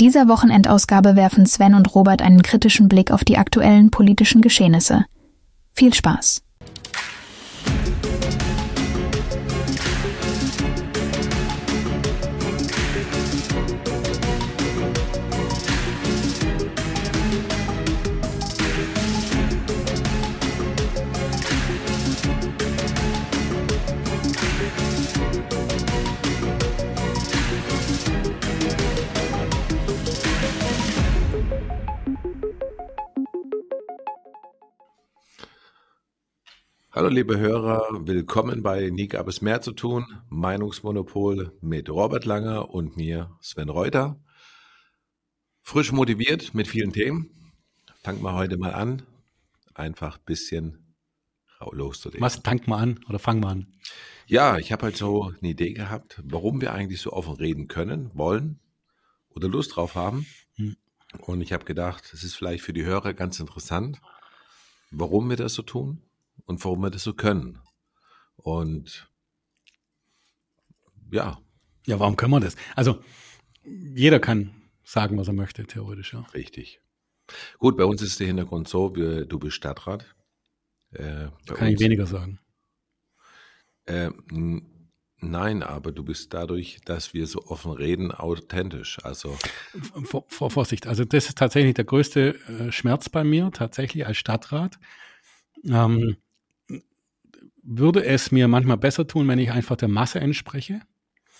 dieser Wochenendausgabe werfen Sven und Robert einen kritischen Blick auf die aktuellen politischen Geschehnisse. Viel Spaß! Hallo liebe Hörer, willkommen bei Nie gab es mehr zu tun, Meinungsmonopol mit Robert Langer und mir Sven Reuter. Frisch motiviert mit vielen Themen. Fangen wir heute mal an, einfach ein bisschen loszulegen. Was, fang mal an oder fang mal an? Ja, ich habe halt so eine Idee gehabt, warum wir eigentlich so offen reden können, wollen oder Lust drauf haben. Hm. Und ich habe gedacht, es ist vielleicht für die Hörer ganz interessant, warum wir das so tun und warum wir das so können. Und ja. Ja, warum können wir das? Also jeder kann sagen, was er möchte, theoretisch, ja. Richtig. Gut, bei uns ist der Hintergrund so, wir, du bist Stadtrat. Äh, kann uns, ich weniger sagen. Äh, nein, aber du bist dadurch, dass wir so offen reden, authentisch. Also vor, vor Vorsicht. Also das ist tatsächlich der größte äh, Schmerz bei mir, tatsächlich als Stadtrat. Ähm, würde es mir manchmal besser tun, wenn ich einfach der Masse entspreche.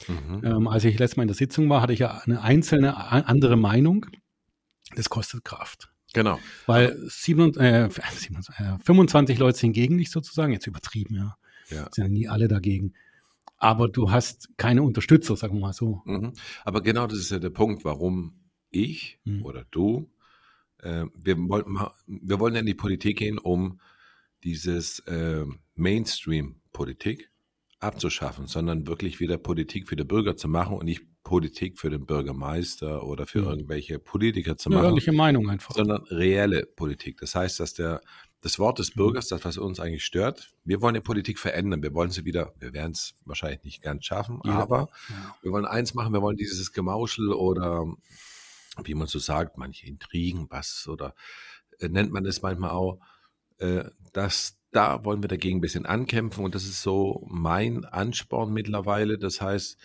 Mhm. Ähm, als ich letztes Mal in der Sitzung war, hatte ich ja eine einzelne andere Meinung. Das kostet Kraft. Genau. Weil 7, äh, 25 Leute sind gegen dich sozusagen, jetzt übertrieben, ja. ja. Sind ja nie alle dagegen. Aber du hast keine Unterstützer, sagen wir mal so. Mhm. Aber genau das ist ja der Punkt, warum ich mhm. oder du, äh, wir, wollen, wir wollen ja in die Politik gehen, um dieses äh, Mainstream-Politik abzuschaffen, sondern wirklich wieder Politik für die Bürger zu machen und nicht Politik für den Bürgermeister oder für ja. irgendwelche Politiker zu machen. Ehrliche Meinung einfach. Sondern reelle Politik. Das heißt, dass der, das Wort des Bürgers, das, was uns eigentlich stört, wir wollen die Politik verändern. Wir wollen sie wieder, wir werden es wahrscheinlich nicht ganz schaffen, ja. aber ja. wir wollen eins machen, wir wollen dieses Gemauschel oder wie man so sagt, manche Intrigen, was oder äh, nennt man es manchmal auch, äh, das, da wollen wir dagegen ein bisschen ankämpfen und das ist so mein Ansporn mittlerweile. Das heißt,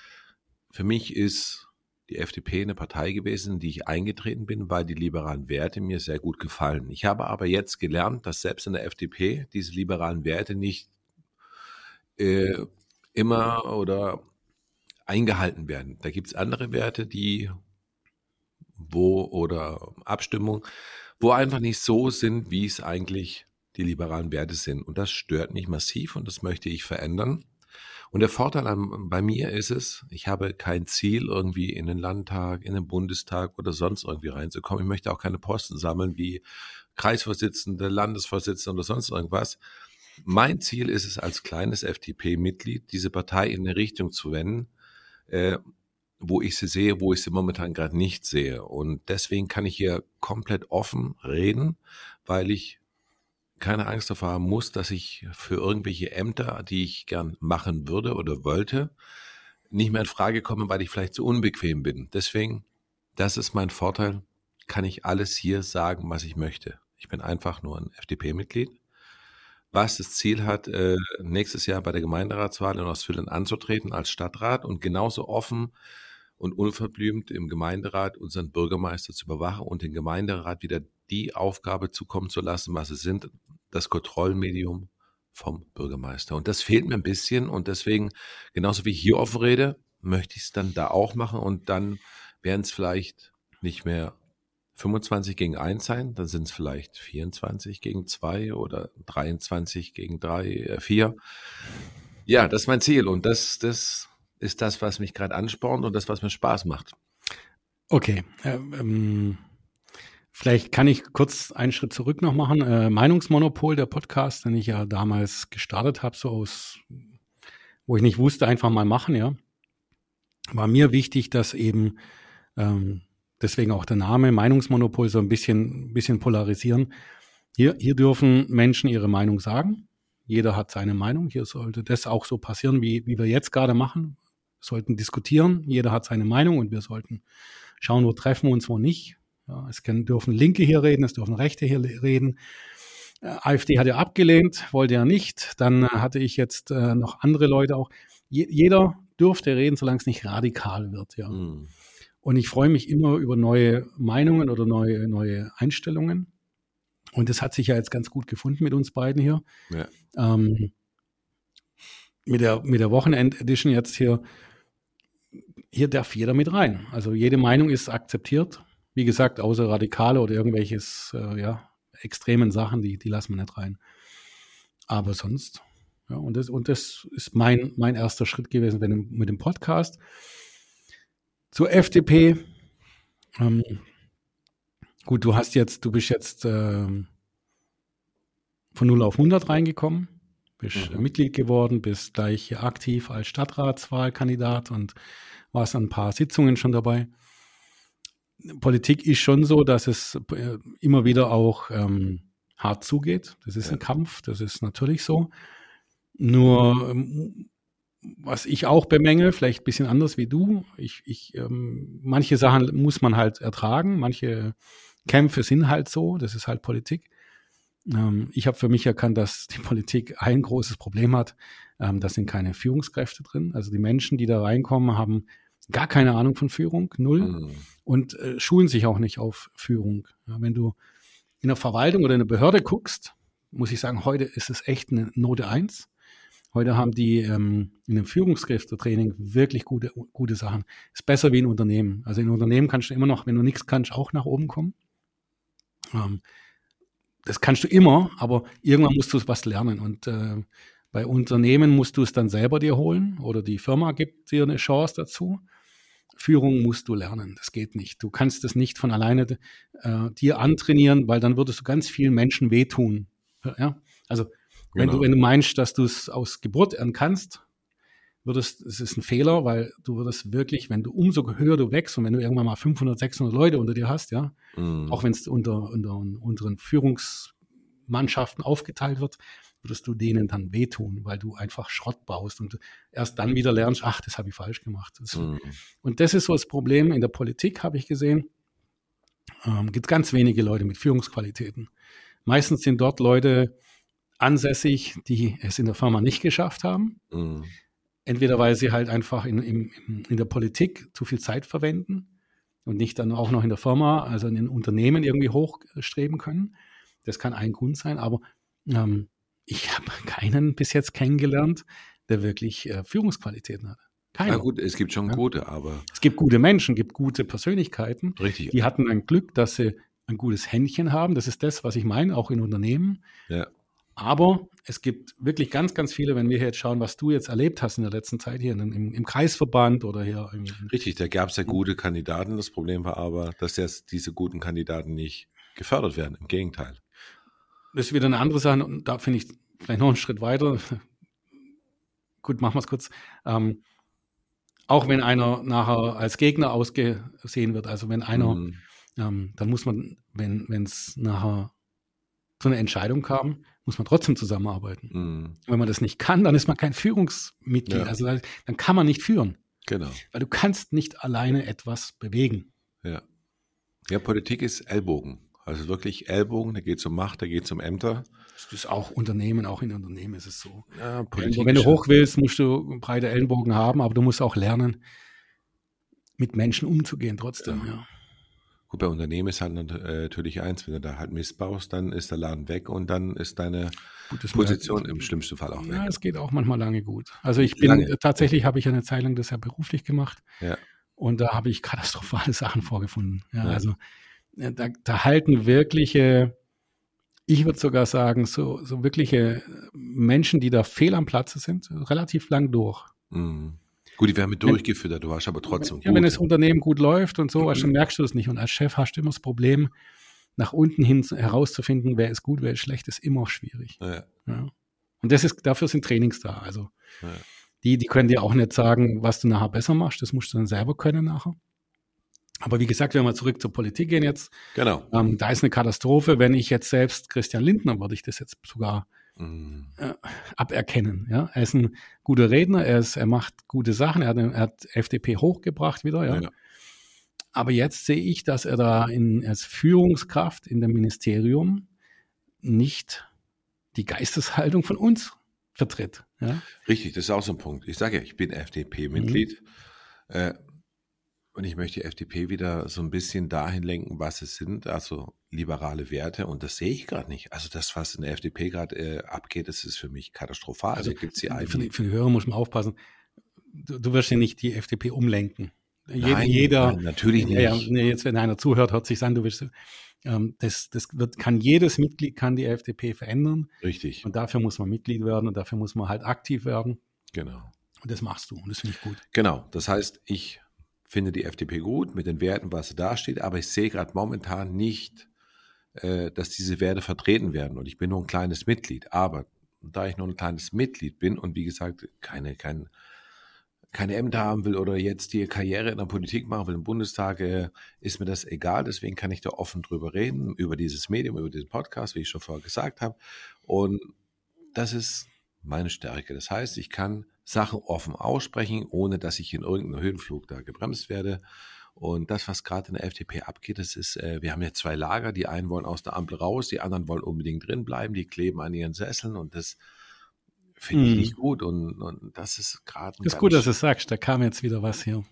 für mich ist die FDP eine Partei gewesen, in die ich eingetreten bin, weil die liberalen Werte mir sehr gut gefallen. Ich habe aber jetzt gelernt, dass selbst in der FDP diese liberalen Werte nicht äh, immer oder eingehalten werden. Da gibt es andere Werte, die wo oder Abstimmung, wo einfach nicht so sind, wie es eigentlich die liberalen Werte sind. Und das stört mich massiv und das möchte ich verändern. Und der Vorteil an, bei mir ist es, ich habe kein Ziel, irgendwie in den Landtag, in den Bundestag oder sonst irgendwie reinzukommen. Ich möchte auch keine Posten sammeln wie Kreisvorsitzende, Landesvorsitzende oder sonst irgendwas. Mein Ziel ist es, als kleines FDP-Mitglied diese Partei in eine Richtung zu wenden, äh, wo ich sie sehe, wo ich sie momentan gerade nicht sehe. Und deswegen kann ich hier komplett offen reden, weil ich keine Angst davor haben muss, dass ich für irgendwelche Ämter, die ich gern machen würde oder wollte, nicht mehr in Frage komme, weil ich vielleicht zu unbequem bin. Deswegen, das ist mein Vorteil, kann ich alles hier sagen, was ich möchte. Ich bin einfach nur ein FDP-Mitglied, was das Ziel hat, äh, nächstes Jahr bei der Gemeinderatswahl in Ostfildern anzutreten als Stadtrat und genauso offen und unverblümt im Gemeinderat unseren Bürgermeister zu überwachen und den Gemeinderat wieder die Aufgabe zukommen zu lassen, was sie sind, das Kontrollmedium vom Bürgermeister. Und das fehlt mir ein bisschen und deswegen, genauso wie ich hier offen rede, möchte ich es dann da auch machen und dann werden es vielleicht nicht mehr 25 gegen 1 sein, dann sind es vielleicht 24 gegen 2 oder 23 gegen 3, 4. Äh, ja, das ist mein Ziel und das, das ist das, was mich gerade anspornt und das, was mir Spaß macht. Okay. Ähm, Vielleicht kann ich kurz einen Schritt zurück noch machen. Äh, Meinungsmonopol, der Podcast, den ich ja damals gestartet habe, so aus, wo ich nicht wusste, einfach mal machen, ja. War mir wichtig, dass eben, ähm, deswegen auch der Name Meinungsmonopol so ein bisschen, bisschen polarisieren. Hier, hier dürfen Menschen ihre Meinung sagen. Jeder hat seine Meinung. Hier sollte das auch so passieren, wie, wie wir jetzt gerade machen. Wir sollten diskutieren. Jeder hat seine Meinung und wir sollten schauen, wo treffen wir uns, wo nicht. Ja, es können, dürfen Linke hier reden, es dürfen Rechte hier reden. Äh, AfD hat ja abgelehnt, wollte ja nicht. Dann äh, hatte ich jetzt äh, noch andere Leute auch. Je, jeder dürfte reden, solange es nicht radikal wird. Ja. Mhm. Und ich freue mich immer über neue Meinungen oder neue, neue Einstellungen. Und das hat sich ja jetzt ganz gut gefunden mit uns beiden hier. Ja. Ähm, mit der, mit der Wochenend-Edition jetzt hier, hier darf jeder mit rein. Also jede Meinung ist akzeptiert. Wie gesagt, außer Radikale oder irgendwelches, äh, ja, extremen Sachen, die, die lassen wir nicht rein. Aber sonst, ja, und das, und das ist mein, mein erster Schritt gewesen wenn, mit dem Podcast. Zur FDP. Ähm, gut, du hast jetzt, du bist jetzt ähm, von 0 auf 100 reingekommen, bist mhm. Mitglied geworden, bist gleich aktiv als Stadtratswahlkandidat und warst an ein paar Sitzungen schon dabei. Politik ist schon so, dass es äh, immer wieder auch ähm, hart zugeht. Das ist ja. ein Kampf, das ist natürlich so. Nur ähm, was ich auch bemängel, vielleicht ein bisschen anders wie du. Ich, ich, ähm, manche Sachen muss man halt ertragen, manche Kämpfe sind halt so, das ist halt Politik. Ähm, ich habe für mich erkannt, dass die Politik ein großes Problem hat. Ähm, da sind keine Führungskräfte drin. Also die Menschen, die da reinkommen, haben gar keine Ahnung von Führung, null, mhm. und äh, schulen sich auch nicht auf Führung. Ja, wenn du in der Verwaltung oder in der Behörde guckst, muss ich sagen, heute ist es echt eine Note eins Heute haben die ähm, in dem Führungskräftetraining wirklich gute, gute Sachen. Ist besser wie ein Unternehmen. Also in Unternehmen kannst du immer noch, wenn du nichts kannst, auch nach oben kommen. Ähm, das kannst du immer, aber irgendwann musst du was lernen. Und äh, bei Unternehmen musst du es dann selber dir holen oder die Firma gibt dir eine Chance dazu. Führung musst du lernen. Das geht nicht. Du kannst es nicht von alleine äh, dir antrainieren, weil dann würdest du ganz vielen Menschen wehtun. Ja? Also wenn, genau. du, wenn du meinst, dass du es aus Geburt an kannst, würdest, es ist ein Fehler, weil du würdest wirklich, wenn du umso höher du wächst und wenn du irgendwann mal 500, 600 Leute unter dir hast, ja, mm. auch wenn es unter, unter unseren Führungsmannschaften aufgeteilt wird, würdest du denen dann wehtun, weil du einfach Schrott baust und erst dann wieder lernst, ach, das habe ich falsch gemacht. Das, mm. Und das ist so das Problem in der Politik, habe ich gesehen. Ähm, gibt ganz wenige Leute mit Führungsqualitäten. Meistens sind dort Leute, ansässig, die es in der Firma nicht geschafft haben. Mhm. Entweder weil sie halt einfach in, in, in der Politik zu viel Zeit verwenden und nicht dann auch noch in der Firma, also in den Unternehmen irgendwie hochstreben können. Das kann ein Grund sein, aber ähm, ich habe keinen bis jetzt kennengelernt, der wirklich äh, Führungsqualitäten hat. Keiner. Na gut, es gibt schon ja. gute, aber. Es gibt gute Menschen, gibt gute Persönlichkeiten. Richtig. Die hatten ein Glück, dass sie ein gutes Händchen haben. Das ist das, was ich meine, auch in Unternehmen. Ja. Aber es gibt wirklich ganz, ganz viele, wenn wir hier jetzt schauen, was du jetzt erlebt hast in der letzten Zeit hier im, im Kreisverband oder hier. Im, Richtig, da gab es ja gute Kandidaten. Das Problem war aber, dass jetzt diese guten Kandidaten nicht gefördert werden. Im Gegenteil. Das ist wieder eine andere Sache und da finde ich vielleicht noch einen Schritt weiter. Gut, machen wir es kurz. Ähm, auch wenn einer nachher als Gegner ausgesehen wird, also wenn einer, mhm. ähm, dann muss man, wenn es nachher zu einer Entscheidung kam, muss man trotzdem zusammenarbeiten. Mhm. Wenn man das nicht kann, dann ist man kein Führungsmitglied. Ja. Also dann kann man nicht führen. Genau. Weil du kannst nicht alleine etwas bewegen. Ja. Ja, Politik ist Ellbogen. Also wirklich Ellbogen, da geht es um Macht, da geht es um Ämter. Das ist auch Unternehmen, auch in Unternehmen ist es so. Ja, Politik Wenn du hoch willst, musst du breite Ellenbogen haben, aber du musst auch lernen, mit Menschen umzugehen trotzdem. Ja. ja. Gut, bei Unternehmen ist halt natürlich eins, wenn du da halt missbaust, dann ist der Laden weg und dann ist deine Gutes Position im schlimmsten Fall auch weg. Ja, es geht auch manchmal lange gut. Also ich bin, lange. tatsächlich habe ich eine Zeit lang das ja beruflich gemacht. Ja. Und da habe ich katastrophale Sachen vorgefunden. Ja, ja. Also äh, da, da halten wirkliche, ich würde sogar sagen, so, so wirkliche Menschen, die da fehl am Platze sind, relativ lang durch. Mhm. Gut, die werden mit durchgefüttert, du warst aber trotzdem ja, gut. Wenn das Unternehmen gut läuft und so, mhm. also merkst du es nicht. Und als Chef hast du immer das Problem, nach unten hin herauszufinden, wer ist gut, wer ist schlecht, ist immer schwierig. Ja. Ja. Und das ist, dafür sind Trainings da. Also ja. die, die können dir auch nicht sagen, was du nachher besser machst, das musst du dann selber können nachher. Aber wie gesagt, wenn wir zurück zur Politik gehen jetzt, genau. Ähm, da ist eine Katastrophe. Wenn ich jetzt selbst Christian Lindner, würde ich das jetzt sogar mhm. äh, aberkennen. Ja? Er ist ein guter Redner, er, ist, er macht gute Sachen, er hat, er hat FDP hochgebracht wieder. Ja? ja. Aber jetzt sehe ich, dass er da in, als Führungskraft in dem Ministerium nicht die Geisteshaltung von uns vertritt. Ja? Richtig, das ist auch so ein Punkt. Ich sage ja, ich bin FDP-Mitglied. Mhm. Äh, und ich möchte die FDP wieder so ein bisschen dahin lenken, was es sind, also liberale Werte. Und das sehe ich gerade nicht. Also das, was in der FDP gerade äh, abgeht, das ist für mich katastrophal. Also gibt's die für, die, für die Hörer muss man aufpassen. Du, du wirst ja nicht die FDP umlenken. Nein, jeder, nein, natürlich nicht. Ja, jetzt, wenn einer zuhört, hört sich an, du willst, ähm, das, das wird, kann jedes Mitglied kann die FDP verändern. Richtig. Und dafür muss man Mitglied werden und dafür muss man halt aktiv werden. Genau. Und das machst du und das finde ich gut. Genau. Das heißt, ich finde die FDP gut mit den Werten, was sie da steht, aber ich sehe gerade momentan nicht, äh, dass diese Werte vertreten werden. Und ich bin nur ein kleines Mitglied. Aber da ich nur ein kleines Mitglied bin und wie gesagt keine, kein, keine Ämter haben will oder jetzt die Karriere in der Politik machen will im Bundestag, äh, ist mir das egal. Deswegen kann ich da offen drüber reden, über dieses Medium, über diesen Podcast, wie ich schon vorher gesagt habe. Und das ist meine Stärke. Das heißt, ich kann Sachen offen aussprechen, ohne dass ich in irgendeinem Höhenflug da gebremst werde. Und das, was gerade in der FDP abgeht, das ist, äh, wir haben ja zwei Lager. Die einen wollen aus der Ampel raus, die anderen wollen unbedingt drin bleiben, die kleben an ihren Sesseln und das finde ich hm. nicht gut. Und, und das ist gerade. Ist gut, dass du es sagst. Da kam jetzt wieder was hier.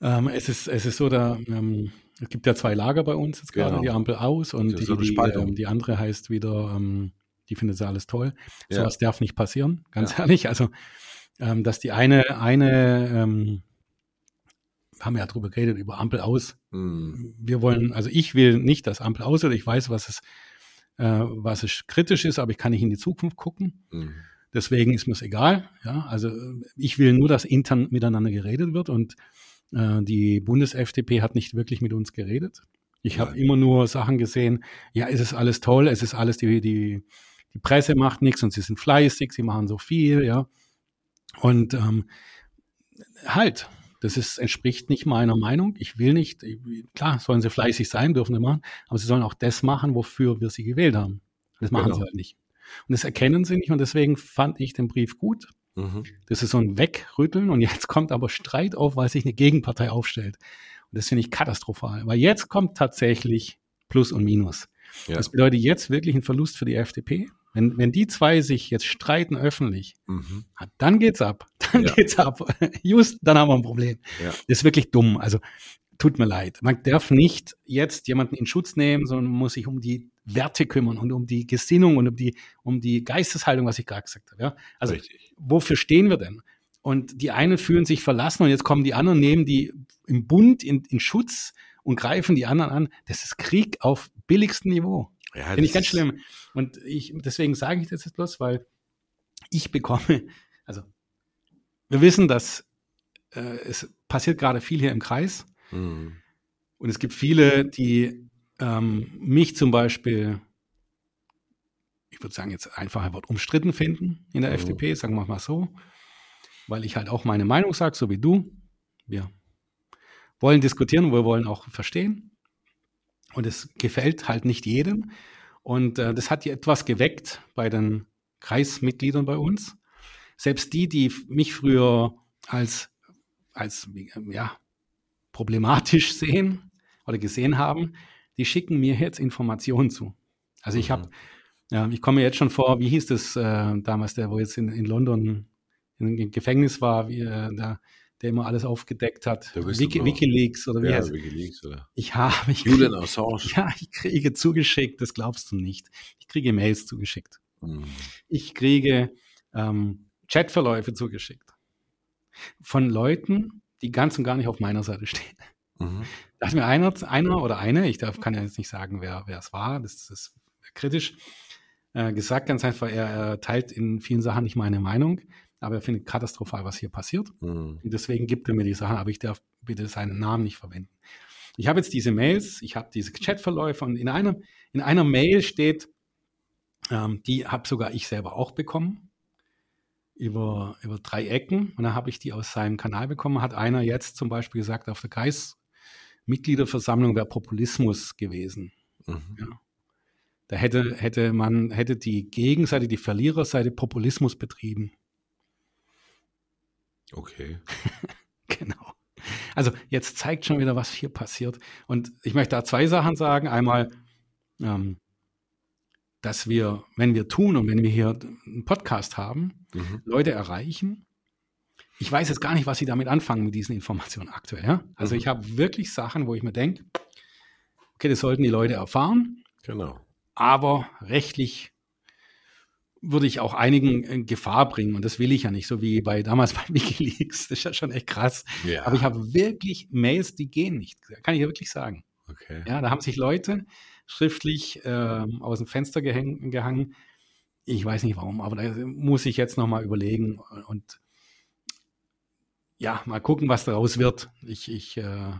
Ähm, es, ist, es ist so, da, ähm, es gibt ja zwei Lager bei uns jetzt gerade, genau. die Ampel aus und die, die, ähm, die, andere heißt wieder ähm, die findet sie alles toll. Ja. Sowas darf nicht passieren, ganz ja. ehrlich. Also, ähm, dass die eine, eine, ähm, haben wir ja drüber geredet, über Ampel aus. Mhm. Wir wollen, also ich will nicht das Ampel aus, oder ich weiß, was es, äh, was es kritisch ist, aber ich kann nicht in die Zukunft gucken. Mhm. Deswegen ist mir es egal. Ja, also ich will nur, dass intern miteinander geredet wird und äh, die Bundes-FDP hat nicht wirklich mit uns geredet. Ich habe immer nur Sachen gesehen, ja, es ist alles toll, es ist alles die, die, die Presse macht nichts und sie sind fleißig, sie machen so viel, ja. Und ähm, halt, das ist, entspricht nicht meiner Meinung. Ich will nicht, klar, sollen sie fleißig sein, dürfen sie machen, aber sie sollen auch das machen, wofür wir sie gewählt haben. Das machen genau. sie halt nicht. Und das erkennen sie nicht und deswegen fand ich den Brief gut. Mhm. Das ist so ein Wegrütteln und jetzt kommt aber Streit auf, weil sich eine Gegenpartei aufstellt. Und das finde ich katastrophal, weil jetzt kommt tatsächlich Plus und Minus. Ja. Das bedeutet jetzt wirklich ein Verlust für die FDP. Wenn, wenn die zwei sich jetzt streiten öffentlich, mhm. dann geht's ab. Dann ja. geht's ab. Just, dann haben wir ein Problem. Ja. Das ist wirklich dumm. Also tut mir leid. Man darf nicht jetzt jemanden in Schutz nehmen, sondern man muss sich um die Werte kümmern und um die Gesinnung und um die, um die Geisteshaltung, was ich gerade gesagt habe. Ja? Also Richtig. wofür stehen wir denn? Und die einen fühlen sich verlassen und jetzt kommen die anderen, nehmen die im Bund in, in Schutz und greifen die anderen an. Das ist Krieg auf billigstem Niveau. Ja, Finde ich ganz schlimm. Und ich, deswegen sage ich das jetzt bloß, weil ich bekomme, also wir wissen, dass äh, es passiert gerade viel hier im Kreis. Mhm. Und es gibt viele, die ähm, mich zum Beispiel, ich würde sagen, jetzt einfach ein Wort umstritten finden in der mhm. FDP, sagen wir mal so, weil ich halt auch meine Meinung sage, so wie du. Wir wollen diskutieren, wir wollen auch verstehen. Und es gefällt halt nicht jedem. Und äh, das hat ja etwas geweckt bei den Kreismitgliedern bei uns. Selbst die, die mich früher als, als ja, problematisch sehen oder gesehen haben, die schicken mir jetzt Informationen zu. Also ich habe, mhm. ja, ich komme jetzt schon vor, wie hieß das äh, damals, der, wo jetzt in, in London im Gefängnis war, wie, äh, da, der immer alles aufgedeckt hat. Wiki, Wikileaks oder wie ja, heißt Wikileaks oder Ich habe ich Julian Assange. Ja, ich kriege zugeschickt, das glaubst du nicht. Ich kriege Mails zugeschickt. Mhm. Ich kriege ähm, Chatverläufe zugeschickt. Von Leuten, die ganz und gar nicht auf meiner Seite stehen. Mhm. Da hat mir einer, einer oder eine, ich darf, kann ja jetzt nicht sagen, wer, wer es war, das ist kritisch, äh, gesagt ganz einfach, er, er teilt in vielen Sachen nicht meine Meinung aber er findet katastrophal, was hier passiert. Mhm. Und deswegen gibt er mir die Sachen, aber ich darf bitte seinen Namen nicht verwenden. Ich habe jetzt diese Mails, ich habe diese Chatverläufe und in einer, in einer Mail steht, ähm, die habe sogar ich selber auch bekommen, über, über drei Ecken. Und dann habe ich die aus seinem Kanal bekommen. Hat einer jetzt zum Beispiel gesagt, auf der Kreismitgliederversammlung wäre Populismus gewesen. Mhm. Ja. Da hätte, hätte man, hätte die Gegenseite, die Verliererseite Populismus betrieben. Okay. genau. Also jetzt zeigt schon wieder, was hier passiert. Und ich möchte da zwei Sachen sagen. Einmal, ähm, dass wir, wenn wir tun und wenn wir hier einen Podcast haben, mhm. Leute erreichen. Ich weiß jetzt gar nicht, was sie damit anfangen mit diesen Informationen aktuell. Ja? Also mhm. ich habe wirklich Sachen, wo ich mir denke, okay, das sollten die Leute erfahren. Genau. Aber rechtlich würde ich auch einigen in Gefahr bringen. Und das will ich ja nicht, so wie bei damals bei Wikileaks. Das ist ja schon echt krass. Ja. Aber ich habe wirklich Mails, die gehen nicht. Kann ich ja wirklich sagen. Okay. Ja, da haben sich Leute schriftlich äh, aus dem Fenster gehäng, gehangen. Ich weiß nicht warum, aber da muss ich jetzt nochmal überlegen und ja, mal gucken, was daraus wird. Ich, ich äh,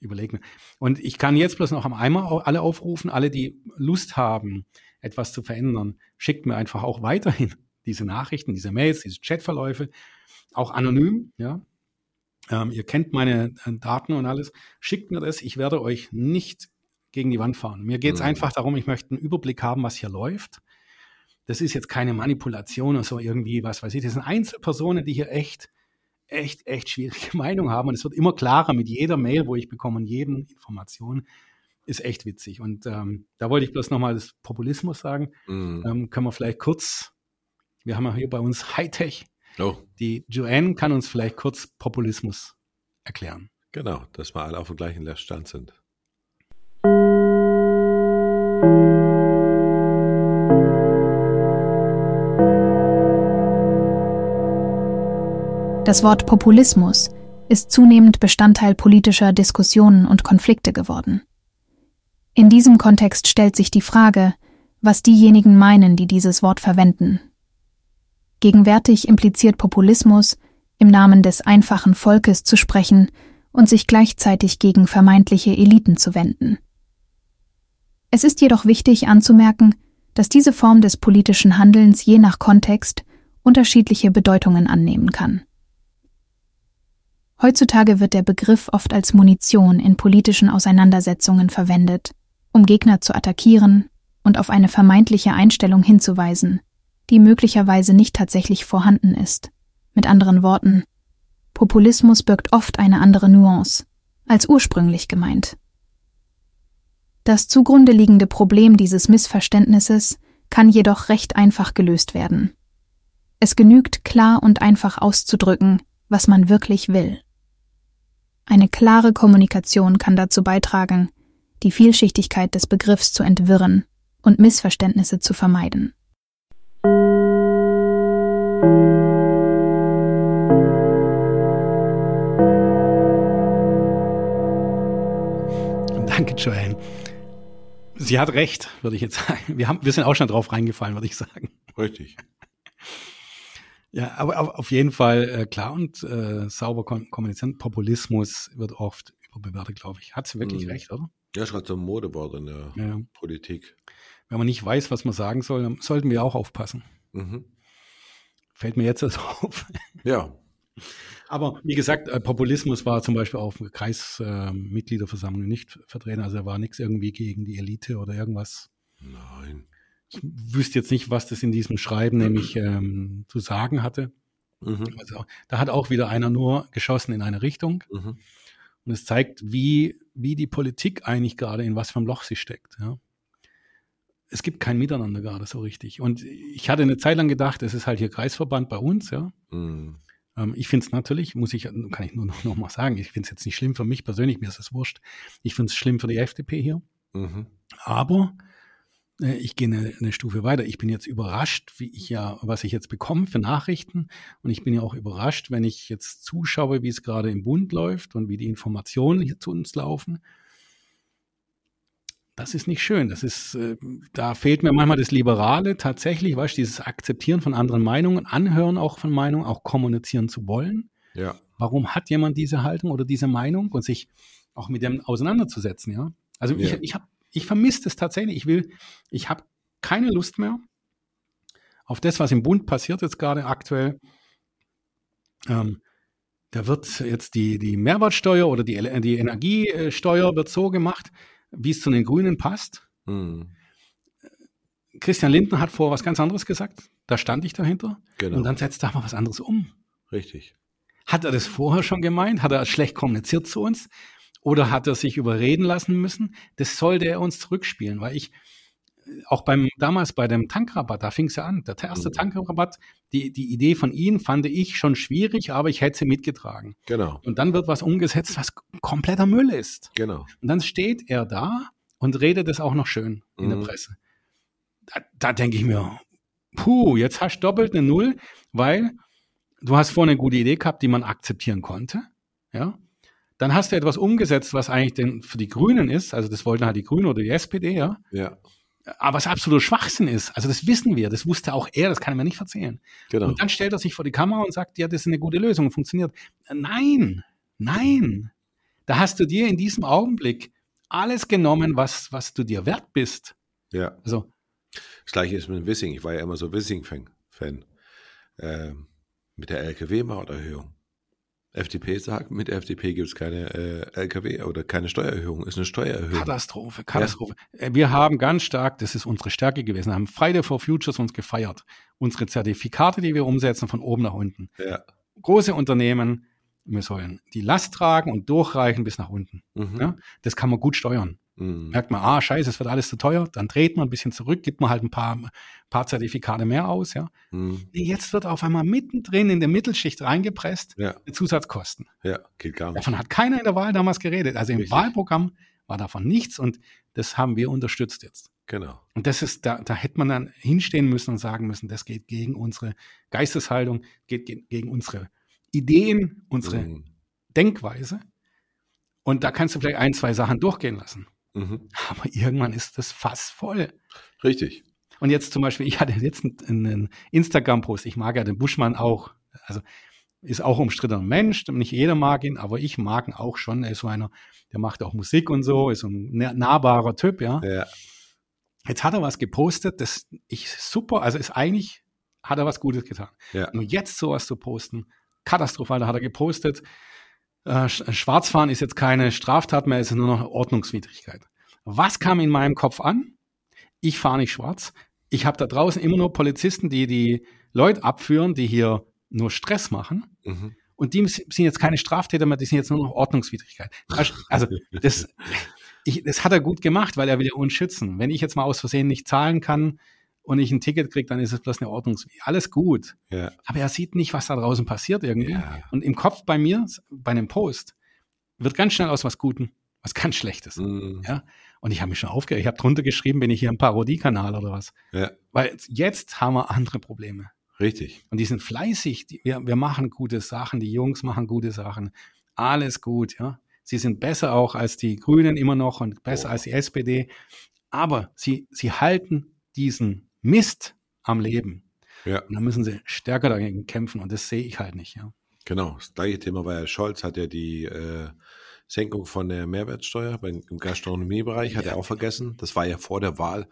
überlege mir. Und ich kann jetzt bloß noch am Eimer alle aufrufen, alle, die Lust haben, etwas zu verändern, schickt mir einfach auch weiterhin diese Nachrichten, diese Mails, diese Chatverläufe, auch anonym, ja. Ähm, ihr kennt meine äh, Daten und alles. Schickt mir das. Ich werde euch nicht gegen die Wand fahren. Mir geht es mhm. einfach darum, ich möchte einen Überblick haben, was hier läuft. Das ist jetzt keine Manipulation oder so irgendwie, was weiß ich. Das sind Einzelpersonen, die hier echt, echt, echt schwierige Meinung haben. Und es wird immer klarer mit jeder Mail, wo ich bekomme und jeden Information ist echt witzig. Und ähm, da wollte ich bloß nochmal das Populismus sagen. Mhm. Ähm, können wir vielleicht kurz, wir haben ja hier bei uns Hightech. Oh. Die Joanne kann uns vielleicht kurz Populismus erklären. Genau, dass wir alle auf dem gleichen Stand sind. Das Wort Populismus ist zunehmend Bestandteil politischer Diskussionen und Konflikte geworden. In diesem Kontext stellt sich die Frage, was diejenigen meinen, die dieses Wort verwenden. Gegenwärtig impliziert Populismus, im Namen des einfachen Volkes zu sprechen und sich gleichzeitig gegen vermeintliche Eliten zu wenden. Es ist jedoch wichtig anzumerken, dass diese Form des politischen Handelns je nach Kontext unterschiedliche Bedeutungen annehmen kann. Heutzutage wird der Begriff oft als Munition in politischen Auseinandersetzungen verwendet um Gegner zu attackieren und auf eine vermeintliche Einstellung hinzuweisen, die möglicherweise nicht tatsächlich vorhanden ist. Mit anderen Worten, Populismus birgt oft eine andere Nuance als ursprünglich gemeint. Das zugrunde liegende Problem dieses Missverständnisses kann jedoch recht einfach gelöst werden. Es genügt klar und einfach auszudrücken, was man wirklich will. Eine klare Kommunikation kann dazu beitragen, die Vielschichtigkeit des Begriffs zu entwirren und Missverständnisse zu vermeiden. Danke, Joanne. Sie hat recht, würde ich jetzt sagen. Wir, haben, wir sind auch schon drauf reingefallen, würde ich sagen. Richtig. Ja, aber auf jeden Fall äh, klar und äh, sauber kommunizieren. Populismus wird oft überbewertet, glaube ich. Hat sie wirklich mhm. recht, oder? Ja, ist gerade so ein Modewort in der ja. Politik. Wenn man nicht weiß, was man sagen soll, dann sollten wir auch aufpassen. Mhm. Fällt mir jetzt das auf. Ja. Aber wie gesagt, äh, Populismus war zum Beispiel auf Kreismitgliederversammlung äh, nicht vertreten. Also er war nichts irgendwie gegen die Elite oder irgendwas. Nein. Ich wüsste jetzt nicht, was das in diesem Schreiben nämlich ähm, zu sagen hatte. Mhm. Also, da hat auch wieder einer nur geschossen in eine Richtung. Mhm. Und es zeigt, wie, wie die Politik eigentlich gerade in was für ein Loch sie steckt. Ja. Es gibt kein Miteinander gerade so richtig. Und ich hatte eine Zeit lang gedacht, es ist halt hier Kreisverband bei uns, ja. Mhm. Ähm, ich finde es natürlich, muss ich, kann ich nur noch, noch mal sagen, ich finde es jetzt nicht schlimm für mich persönlich, mir ist es wurscht. Ich finde es schlimm für die FDP hier. Mhm. Aber ich gehe eine, eine, Stufe weiter. Ich bin jetzt überrascht, wie ich ja, was ich jetzt bekomme für Nachrichten. Und ich bin ja auch überrascht, wenn ich jetzt zuschaue, wie es gerade im Bund läuft und wie die Informationen hier zu uns laufen. Das ist nicht schön. Das ist, äh, da fehlt mir manchmal das Liberale tatsächlich, weißt du, dieses Akzeptieren von anderen Meinungen, Anhören auch von Meinungen, auch kommunizieren zu wollen. Ja. Warum hat jemand diese Haltung oder diese Meinung und sich auch mit dem auseinanderzusetzen, ja? Also ja. ich, ich habe ich vermisse das tatsächlich. Ich will, ich habe keine Lust mehr auf das, was im Bund passiert jetzt gerade aktuell. Ähm, da wird jetzt die, die Mehrwertsteuer oder die, die Energiesteuer wird so gemacht, wie es zu den Grünen passt. Hm. Christian Lindner hat vor was ganz anderes gesagt. Da stand ich dahinter. Genau. Und dann setzt er mal was anderes um. Richtig. Hat er das vorher schon gemeint? Hat er schlecht kommuniziert zu uns? Oder hat er sich überreden lassen müssen? Das sollte er uns zurückspielen, weil ich, auch beim, damals bei dem Tankrabatt, da fing es ja an. Der erste mhm. Tankrabatt, die, die Idee von ihm fand ich schon schwierig, aber ich hätte sie mitgetragen. Genau. Und dann wird was umgesetzt, was kompletter Müll ist. Genau. Und dann steht er da und redet es auch noch schön in mhm. der Presse. Da, da denke ich mir, puh, jetzt hast du doppelt eine Null, weil du hast vorhin eine gute Idee gehabt, die man akzeptieren konnte. Ja. Dann hast du etwas umgesetzt, was eigentlich denn für die Grünen ist. Also das wollten halt die Grünen oder die SPD, ja. Ja. Aber was absolut Schwachsinn ist. Also das wissen wir, das wusste auch er, das kann er mir nicht erzählen. Genau. Und dann stellt er sich vor die Kamera und sagt, ja, das ist eine gute Lösung, funktioniert. Nein, nein. Da hast du dir in diesem Augenblick alles genommen, was, was du dir wert bist. Ja. Also das gleiche ist mit Wissing. Ich war ja immer so Wissing-Fan. Ähm, mit der LKW-Mauterhöhung. FDP sagt, mit FDP gibt es keine äh, LKW oder keine Steuererhöhung, ist eine Steuererhöhung. Katastrophe, Katastrophe. Ja. Äh, wir haben ganz stark, das ist unsere Stärke gewesen, haben Friday for Futures uns gefeiert. Unsere Zertifikate, die wir umsetzen, von oben nach unten. Ja. Große Unternehmen, wir sollen die Last tragen und durchreichen bis nach unten. Mhm. Ja? Das kann man gut steuern. Mhm. Merkt man, ah, scheiße, es wird alles zu teuer, dann dreht man ein bisschen zurück, gibt man halt ein paar, paar Zertifikate mehr aus, ja. Mhm. Jetzt wird auf einmal mittendrin in der Mittelschicht reingepresst, ja. Zusatzkosten. Ja, geht gar nicht. Davon hat keiner in der Wahl damals geredet. Also im Richtig. Wahlprogramm war davon nichts und das haben wir unterstützt jetzt. Genau. Und das ist, da, da hätte man dann hinstehen müssen und sagen müssen, das geht gegen unsere Geisteshaltung, geht gegen unsere Ideen, unsere mhm. Denkweise. Und da kannst du vielleicht ein, zwei Sachen durchgehen lassen. Mhm. Aber irgendwann ist das fast voll. Richtig. Und jetzt zum Beispiel, ich hatte jetzt einen Instagram-Post, ich mag ja den Buschmann auch. Also ist auch umstrittener Mensch, nicht jeder mag ihn, aber ich mag ihn auch schon. Er ist so einer, der macht auch Musik und so, ist so ein nahbarer Typ, ja. ja. Jetzt hat er was gepostet, das ich super, also ist eigentlich, hat er was Gutes getan. Ja. Nur jetzt sowas zu posten, katastrophal, da hat er gepostet, äh, Schwarzfahren ist jetzt keine Straftat mehr, es ist nur noch Ordnungswidrigkeit. Was kam in meinem Kopf an? Ich fahre nicht schwarz. Ich habe da draußen immer nur Polizisten, die die Leute abführen, die hier nur Stress machen. Mhm. Und die sind jetzt keine Straftäter mehr, die sind jetzt nur noch Ordnungswidrigkeit. Also das, ich, das hat er gut gemacht, weil er will ja uns schützen. Wenn ich jetzt mal aus Versehen nicht zahlen kann, und ich ein Ticket kriege, dann ist es bloß eine Ordnung. Alles gut. Ja. Aber er sieht nicht, was da draußen passiert irgendwie. Ja. Und im Kopf bei mir, bei einem Post, wird ganz schnell aus was Guten, was ganz Schlechtes. Mhm. Ja. Und ich habe mich schon aufgeregt. Ich habe drunter geschrieben, bin ich hier im Parodiekanal oder was. Ja. Weil jetzt haben wir andere Probleme. Richtig. Und die sind fleißig. Die, wir, wir machen gute Sachen. Die Jungs machen gute Sachen. Alles gut, ja. Sie sind besser auch als die Grünen immer noch und besser oh. als die SPD. Aber sie, sie halten diesen Mist am Leben. Ja. Und dann müssen sie stärker dagegen kämpfen und das sehe ich halt nicht. Ja. Genau, das gleiche Thema war ja Scholz, hat ja die äh, Senkung von der Mehrwertsteuer beim, im Gastronomiebereich, hat ja. er auch vergessen. Das war ja vor der Wahl.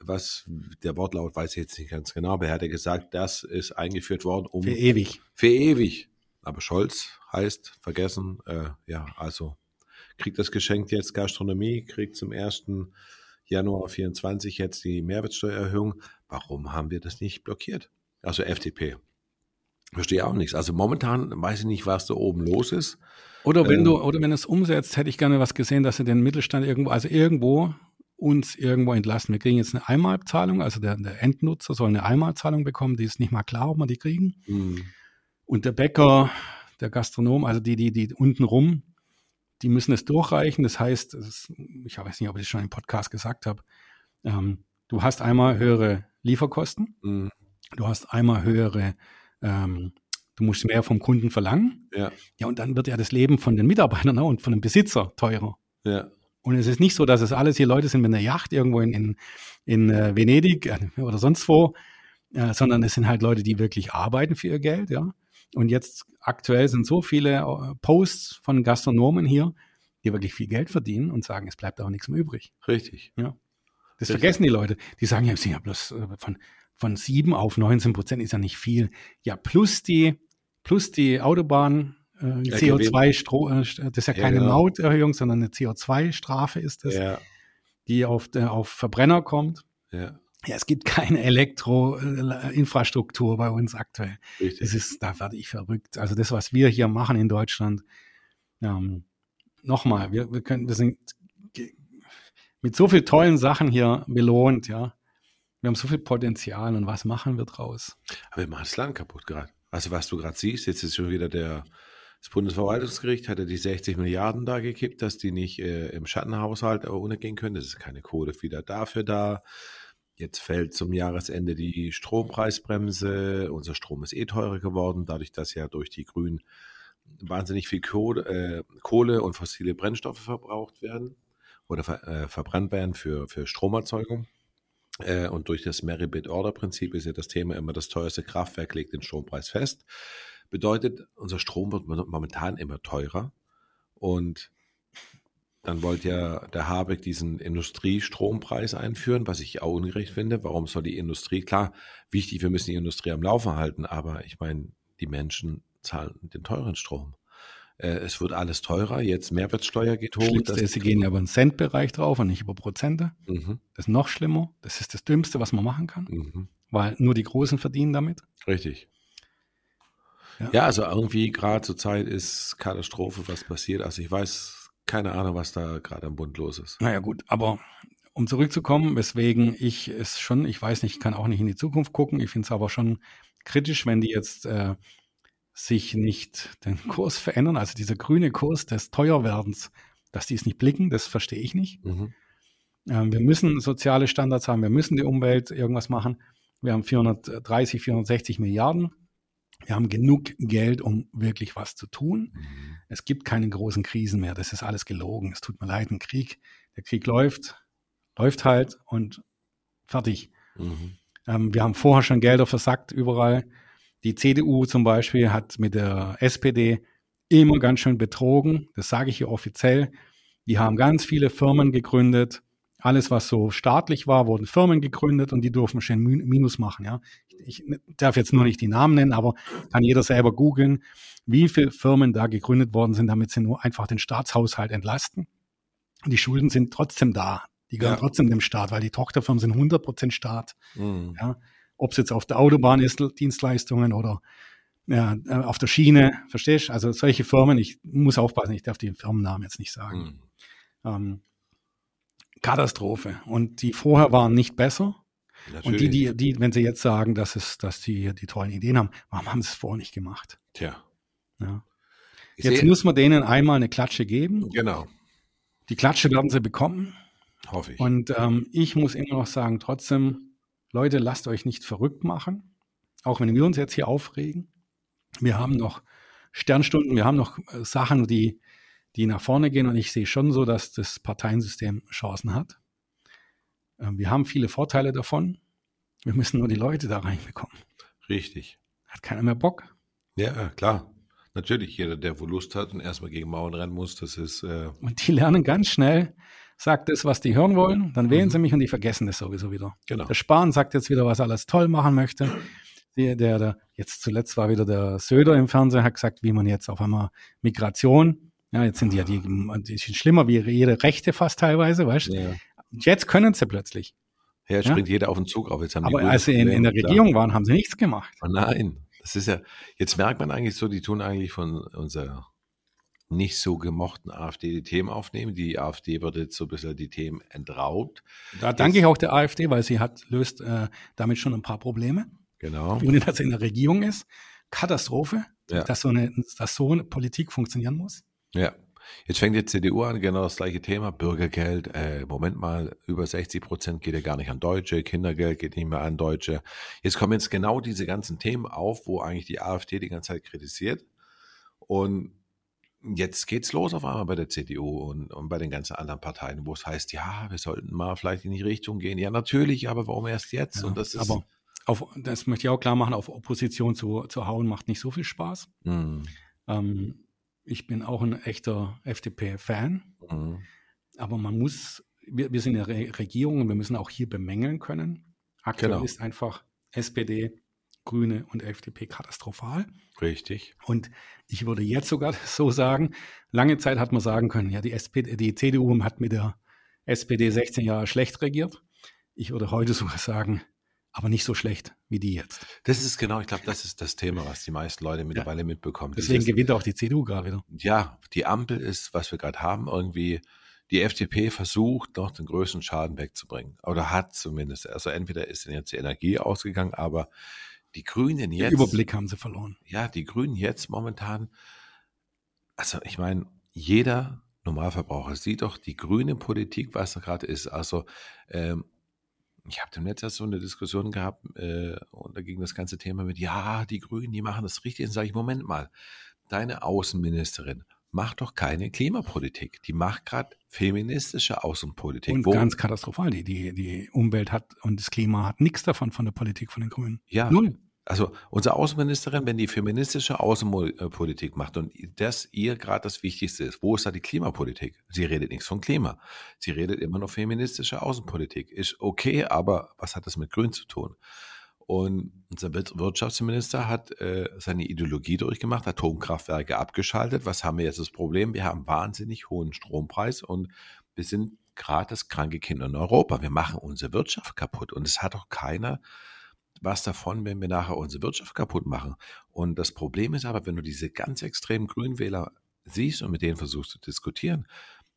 Was der Wortlaut weiß ich jetzt nicht ganz genau, aber er hat ja gesagt, das ist eingeführt worden, um. Für ewig. Für ewig. Aber Scholz heißt vergessen, äh, ja, also kriegt das Geschenk jetzt Gastronomie, kriegt zum ersten Januar 24 jetzt die Mehrwertsteuererhöhung. Warum haben wir das nicht blockiert? Also FDP. Verstehe auch nichts. Also momentan weiß ich nicht, was da oben los ist. Oder wenn ähm, du, oder wenn es umsetzt, hätte ich gerne was gesehen, dass sie den Mittelstand irgendwo, also irgendwo uns irgendwo entlasten. Wir kriegen jetzt eine Einmalzahlung, also der, der Endnutzer soll eine Einmalzahlung bekommen, die ist nicht mal klar, ob wir die kriegen. Mhm. Und der Bäcker, der Gastronom, also die, die, die unten rum, die müssen es durchreichen. Das heißt, das ist, ich weiß nicht, ob ich das schon im Podcast gesagt habe, ähm, du hast einmal höhere Lieferkosten, mhm. du hast einmal höhere, ähm, du musst mehr vom Kunden verlangen. Ja. ja, und dann wird ja das Leben von den Mitarbeitern ne, und von dem Besitzer teurer. Ja. Und es ist nicht so, dass es alles hier Leute sind mit einer Yacht irgendwo in, in, in äh, Venedig äh, oder sonst wo, äh, sondern es sind halt Leute, die wirklich arbeiten für ihr Geld, ja. Und jetzt aktuell sind so viele äh, Posts von Gastronomen hier, die wirklich viel Geld verdienen und sagen, es bleibt auch nichts mehr übrig. Richtig. Ja. Das Richtig. vergessen die Leute. Die sagen ja, ja bloß äh, von, von 7 auf 19 Prozent ist ja nicht viel. Ja, plus die, plus die Autobahn, äh, CO2, Stro äh, das ist ja keine ja, genau. Mauterhöhung, sondern eine CO2-Strafe ist es, ja. die auf, äh, auf Verbrenner kommt. Ja. Ja, es gibt keine Elektroinfrastruktur bei uns aktuell. Richtig. Das ist, da werde ich verrückt. Also das, was wir hier machen in Deutschland, ähm, nochmal, wir, wir können, wir sind mit so vielen tollen Sachen hier belohnt, ja. Wir haben so viel Potenzial und was machen wir draus? Aber wir machen das Land kaputt gerade. Also was du gerade siehst, jetzt ist schon wieder der, das Bundesverwaltungsgericht hat ja die 60 Milliarden da gekippt, dass die nicht äh, im Schattenhaushalt untergehen können. Das ist keine Kohle wieder dafür da. Jetzt fällt zum Jahresende die Strompreisbremse. Unser Strom ist eh teurer geworden, dadurch, dass ja durch die Grünen wahnsinnig viel Kohle, äh, und fossile Brennstoffe verbraucht werden oder äh, verbrannt werden für, für Stromerzeugung. Äh, und durch das Merit-Bid-Order-Prinzip ist ja das Thema immer, das teuerste Kraftwerk legt den Strompreis fest. Bedeutet, unser Strom wird momentan immer teurer. Und dann wollte ja der Habeck diesen Industriestrompreis einführen, was ich auch ungerecht finde. Warum soll die Industrie, klar, wichtig, wir müssen die Industrie am Laufen halten, aber ich meine, die Menschen zahlen den teuren Strom. Äh, es wird alles teurer, jetzt Mehrwertsteuer geht hoch. Schlimmste ist, sie gehen ja über den Centbereich drauf und nicht über Prozente. Mhm. Das ist noch schlimmer. Das ist das Dümmste, was man machen kann, mhm. weil nur die Großen verdienen damit. Richtig. Ja, ja also irgendwie gerade zur Zeit ist Katastrophe, was passiert. Also ich weiß keine Ahnung, was da gerade am Bund los ist. Naja gut, aber um zurückzukommen, weswegen ich es schon, ich weiß nicht, ich kann auch nicht in die Zukunft gucken. Ich finde es aber schon kritisch, wenn die jetzt äh, sich nicht den Kurs verändern, also dieser grüne Kurs des Teuerwerdens, dass die es nicht blicken, das verstehe ich nicht. Mhm. Ähm, wir müssen soziale Standards haben, wir müssen die Umwelt irgendwas machen. Wir haben 430, 460 Milliarden. Wir haben genug Geld, um wirklich was zu tun. Mhm. Es gibt keine großen Krisen mehr. Das ist alles gelogen. Es tut mir leid, ein Krieg. Der Krieg läuft, läuft halt und fertig. Mhm. Ähm, wir haben vorher schon Gelder versackt überall. Die CDU zum Beispiel hat mit der SPD immer ganz schön betrogen. Das sage ich hier offiziell. Die haben ganz viele Firmen gegründet. Alles, was so staatlich war, wurden Firmen gegründet und die durften schön Minus machen. Ja, ich darf jetzt nur nicht die Namen nennen, aber kann jeder selber googeln, wie viele Firmen da gegründet worden sind, damit sie nur einfach den Staatshaushalt entlasten. Und die Schulden sind trotzdem da. Die gehören ja. trotzdem dem Staat, weil die Tochterfirmen sind 100 Prozent Staat. Mhm. Ja, ob es jetzt auf der Autobahn ist, Dienstleistungen oder ja, äh, auf der Schiene, verstehst du? Also solche Firmen, ich muss aufpassen, ich darf die Firmennamen jetzt nicht sagen. Mhm. Ähm, Katastrophe. Und die vorher waren nicht besser. Natürlich. Und die, die, die, wenn sie jetzt sagen, dass es, dass die die tollen Ideen haben, warum haben sie es vorher nicht gemacht? Tja. Ja. Jetzt muss man denen einmal eine Klatsche geben. Genau. Die Klatsche werden sie bekommen. Hoffe ich. Und ähm, ich muss immer noch sagen, trotzdem, Leute, lasst euch nicht verrückt machen, auch wenn wir uns jetzt hier aufregen. Wir haben noch Sternstunden, wir haben noch äh, Sachen, die, die nach vorne gehen und ich sehe schon so, dass das Parteiensystem Chancen hat. Ähm, wir haben viele Vorteile davon. Wir müssen nur die Leute da reinbekommen. Richtig. Hat keiner mehr Bock. Ja, klar. Natürlich, jeder, der wohl Lust hat und erstmal gegen Mauern rennen muss, das ist. Äh und die lernen ganz schnell, sagt das, was die hören wollen, dann wählen mhm. sie mich und die vergessen das sowieso wieder. Genau. Der Spahn sagt jetzt wieder, was er alles toll machen möchte. Der, der, der, jetzt zuletzt war wieder der Söder im Fernsehen, hat gesagt, wie man jetzt auf einmal Migration, ja, jetzt sind die ja die, die sind schlimmer wie jede Rechte fast teilweise, weißt du? Ja. Jetzt können sie plötzlich. Ja, jetzt ja? springt jeder auf den Zug auf. Jetzt haben Aber als sie in, in der Regierung waren, haben sie nichts gemacht. Oh nein, das ist ja, jetzt merkt man eigentlich so, die tun eigentlich von unserer nicht so gemochten AfD die Themen aufnehmen. Die AfD wird jetzt so ein bisschen die Themen entraubt. Da danke ich auch der AfD, weil sie hat, löst äh, damit schon ein paar Probleme. Genau. Ohne dass sie in der Regierung ist. Katastrophe, ja. dass, so eine, dass so eine Politik funktionieren muss. Ja. Jetzt fängt die CDU an, genau das gleiche Thema, Bürgergeld. Äh, Moment mal, über 60 Prozent geht ja gar nicht an Deutsche, Kindergeld geht nicht mehr an Deutsche. Jetzt kommen jetzt genau diese ganzen Themen auf, wo eigentlich die AfD die ganze Zeit kritisiert. Und Jetzt geht's los auf einmal bei der CDU und, und, bei den ganzen anderen Parteien, wo es heißt, ja, wir sollten mal vielleicht in die Richtung gehen. Ja, natürlich, aber warum erst jetzt? Ja, und das ist aber auf, das möchte ich auch klar machen, auf Opposition zu, zu hauen macht nicht so viel Spaß. Mhm. Ähm, ich bin auch ein echter FDP-Fan, mhm. aber man muss, wir, wir sind Re Regierung und wir müssen auch hier bemängeln können. Aktuell genau. ist einfach SPD Grüne und FDP katastrophal. Richtig. Und ich würde jetzt sogar so sagen, lange Zeit hat man sagen können, ja, die, SPD, die CDU hat mit der SPD 16 Jahre schlecht regiert. Ich würde heute sogar sagen, aber nicht so schlecht wie die jetzt. Das ist genau, ich glaube, das ist das Thema, was die meisten Leute mittlerweile ja. mitbekommen. Deswegen Dieses, gewinnt auch die CDU gerade wieder. Ja, die Ampel ist, was wir gerade haben, irgendwie die FDP versucht, noch den größten Schaden wegzubringen. Oder hat zumindest. Also entweder ist jetzt die Energie ausgegangen, aber die Grünen jetzt. Den Überblick haben sie verloren. Ja, die Grünen jetzt momentan. Also ich meine, jeder Normalverbraucher sieht doch die grüne Politik, was da gerade ist. Also ähm, ich habe dem Netz so eine Diskussion gehabt äh, und da ging das ganze Thema mit, ja, die Grünen, die machen das richtig. Und sage ich, Moment mal, deine Außenministerin macht doch keine Klimapolitik. Die macht gerade feministische Außenpolitik. Und ganz katastrophal. Die, die, die Umwelt hat und das Klima hat nichts davon von der Politik von den Grünen. Ja. Null. Also unsere Außenministerin, wenn die feministische Außenpolitik macht und das ihr gerade das Wichtigste ist, wo ist da die Klimapolitik? Sie redet nichts von Klima. Sie redet immer noch feministische Außenpolitik. Ist okay, aber was hat das mit Grün zu tun? Und unser Wirtschaftsminister hat äh, seine Ideologie durchgemacht, Atomkraftwerke abgeschaltet. Was haben wir jetzt das Problem? Wir haben wahnsinnig hohen Strompreis und wir sind gerade das kranke Kind in Europa. Wir machen unsere Wirtschaft kaputt und es hat doch keiner was davon, wenn wir nachher unsere Wirtschaft kaputt machen. Und das Problem ist aber, wenn du diese ganz extremen Grünwähler siehst und mit denen versuchst zu diskutieren,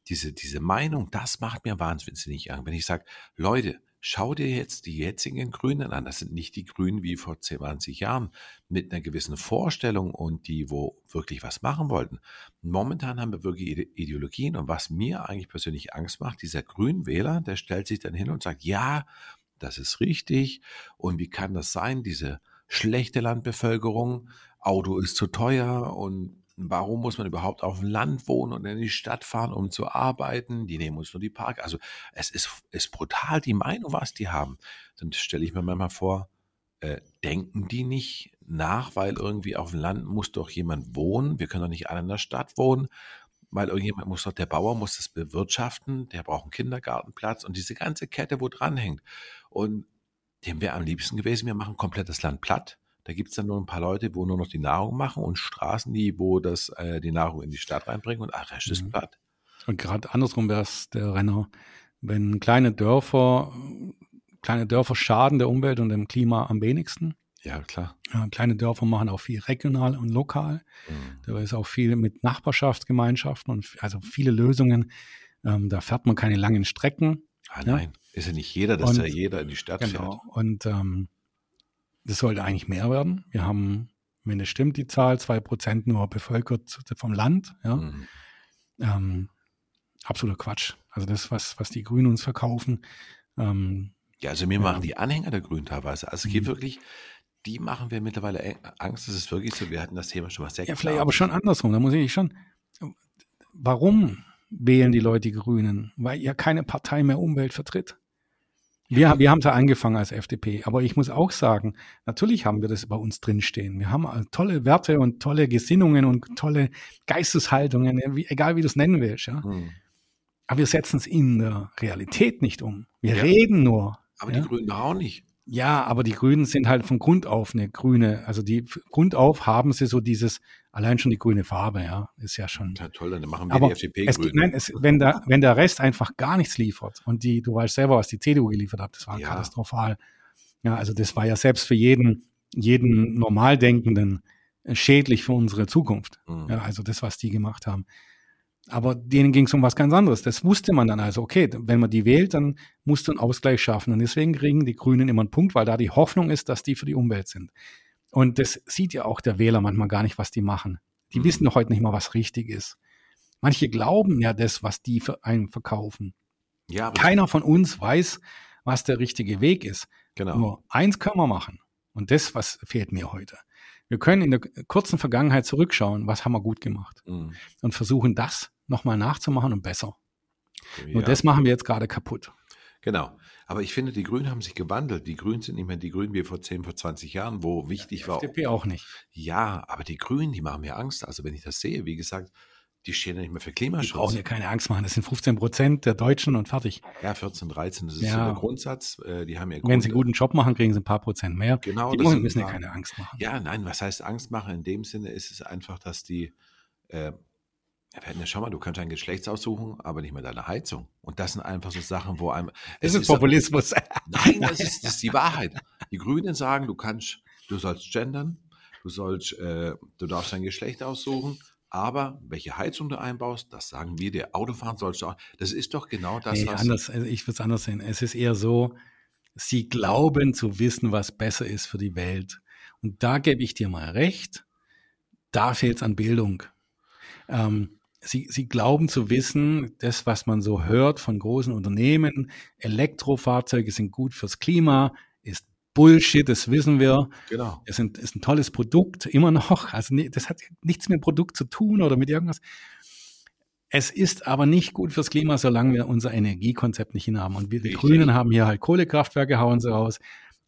diese, diese Meinung, das macht mir wahnsinnig an. Wenn ich sage, Leute, Schau dir jetzt die jetzigen Grünen an. Das sind nicht die Grünen wie vor 20 Jahren mit einer gewissen Vorstellung und die, wo wirklich was machen wollten. Momentan haben wir wirklich Ideologien und was mir eigentlich persönlich Angst macht, dieser Grünwähler, der stellt sich dann hin und sagt, ja, das ist richtig und wie kann das sein, diese schlechte Landbevölkerung, Auto ist zu teuer und Warum muss man überhaupt auf dem Land wohnen und in die Stadt fahren, um zu arbeiten? Die nehmen uns nur die Park. Also es ist, ist brutal die Meinung, was die haben. Dann stelle ich mir manchmal vor, äh, denken die nicht nach, weil irgendwie auf dem Land muss doch jemand wohnen. Wir können doch nicht alle in der Stadt wohnen, weil irgendjemand muss doch, der Bauer muss das bewirtschaften, der braucht einen Kindergartenplatz und diese ganze Kette, wo dranhängt. Und dem wäre am liebsten gewesen, wir machen komplett das Land platt da gibt es dann nur ein paar Leute, wo nur noch die Nahrung machen und Straßen, die, wo das, äh, die Nahrung in die Stadt reinbringen und ach, Rest mhm. ist platt. Und gerade andersrum wäre es der Renner, wenn kleine Dörfer, kleine Dörfer schaden der Umwelt und dem Klima am wenigsten. Ja, klar. Ja, kleine Dörfer machen auch viel regional und lokal. Mhm. Da ist auch viel mit Nachbarschaftsgemeinschaften und also viele Lösungen. Ähm, da fährt man keine langen Strecken. Ah, nein, ist ja nicht jeder, dass und, ja jeder in die Stadt genau. fährt. Und ähm, das sollte eigentlich mehr werden. Wir haben, wenn es stimmt, die Zahl, zwei Prozent nur bevölkert vom Land. Ja. Mhm. Ähm, absoluter Quatsch. Also das, was, was die Grünen uns verkaufen. Ähm, ja, also mir ja. machen die Anhänger der Grünen teilweise. Also es geht mhm. wirklich, die machen wir mittlerweile Angst, das ist wirklich so. Wir hatten das Thema schon mal sehr Ja, vielleicht aber schon andersrum. Da muss ich schon, warum wählen die Leute die Grünen? Weil ja keine Partei mehr Umwelt vertritt. Wir, wir haben da angefangen als FDP, aber ich muss auch sagen, natürlich haben wir das bei uns drinstehen. Wir haben äh, tolle Werte und tolle Gesinnungen und tolle Geisteshaltungen, egal wie du es nennen willst. Ja? Mhm. Aber wir setzen es in der Realität nicht um. Wir ja. reden nur. Aber ja? die Grünen auch nicht. Ja, aber die Grünen sind halt von Grund auf eine grüne. Also die Grund auf haben sie so dieses, allein schon die grüne Farbe, ja, ist ja schon. Ja, toll, dann machen wir aber die FDP es, grün. Nein, es, wenn, der, wenn der Rest einfach gar nichts liefert und die, du weißt selber, was die CDU geliefert hat, das war ja. katastrophal. Ja, also das war ja selbst für jeden, jeden Normaldenkenden schädlich für unsere Zukunft. Mhm. Ja, also das, was die gemacht haben. Aber denen ging es um was ganz anderes. Das wusste man dann also, okay, wenn man die wählt, dann musst du einen Ausgleich schaffen. Und deswegen kriegen die Grünen immer einen Punkt, weil da die Hoffnung ist, dass die für die Umwelt sind. Und das sieht ja auch der Wähler manchmal gar nicht, was die machen. Die mhm. wissen doch heute nicht mal, was richtig ist. Manche glauben ja das, was die für einen verkaufen. Ja, Keiner von uns weiß, was der richtige Weg ist. Genau. Nur eins können wir machen. Und das, was fehlt mir heute. Wir können in der kurzen Vergangenheit zurückschauen, was haben wir gut gemacht mhm. und versuchen das nochmal nachzumachen und besser. Ja. Und das machen wir jetzt gerade kaputt. Genau. Aber ich finde, die Grünen haben sich gewandelt. Die Grünen sind nicht mehr die Grünen wie vor 10, vor 20 Jahren, wo wichtig ja, war. FDP auch nicht. Ja, aber die Grünen, die machen mir Angst. Also wenn ich das sehe, wie gesagt, die stehen ja nicht mehr für Klimaschutz. Die brauchen ja keine Angst machen. Das sind 15 Prozent der Deutschen und fertig. Ja, 14, 13, das ist ja. so der Grundsatz. Äh, die haben ja Wenn sie einen guten Job machen, kriegen sie ein paar Prozent mehr. Genau. Die müssen ja keine Angst machen. Ja, nein, was heißt Angst machen? In dem Sinne ist es einfach, dass die, äh, Ja, schau mal, du kannst dein Geschlecht aussuchen, aber nicht mehr deine Heizung. Und das sind einfach so Sachen, wo einem. Es ist, ist Populismus. Nein, das ist, das ist die Wahrheit. Die Grünen sagen, du kannst, du sollst gendern, du sollst, äh, du darfst dein Geschlecht aussuchen, aber welche Heizung du einbaust, das sagen wir dir. Autofahren sollst du auch. Das ist doch genau das, nee, was. Anders, also ich würde es anders sehen. Es ist eher so, sie glauben zu wissen, was besser ist für die Welt. Und da gebe ich dir mal recht. Da fehlt es an Bildung. Ähm, Sie, Sie glauben zu wissen, das, was man so hört von großen Unternehmen, Elektrofahrzeuge sind gut fürs Klima, Bullshit, das wissen wir. Genau. Es sind, ist ein tolles Produkt, immer noch. Also das hat nichts mit dem Produkt zu tun oder mit irgendwas. Es ist aber nicht gut fürs Klima, solange wir unser Energiekonzept nicht hinhaben. Und wir, die Grünen haben hier halt Kohlekraftwerke, hauen sie raus.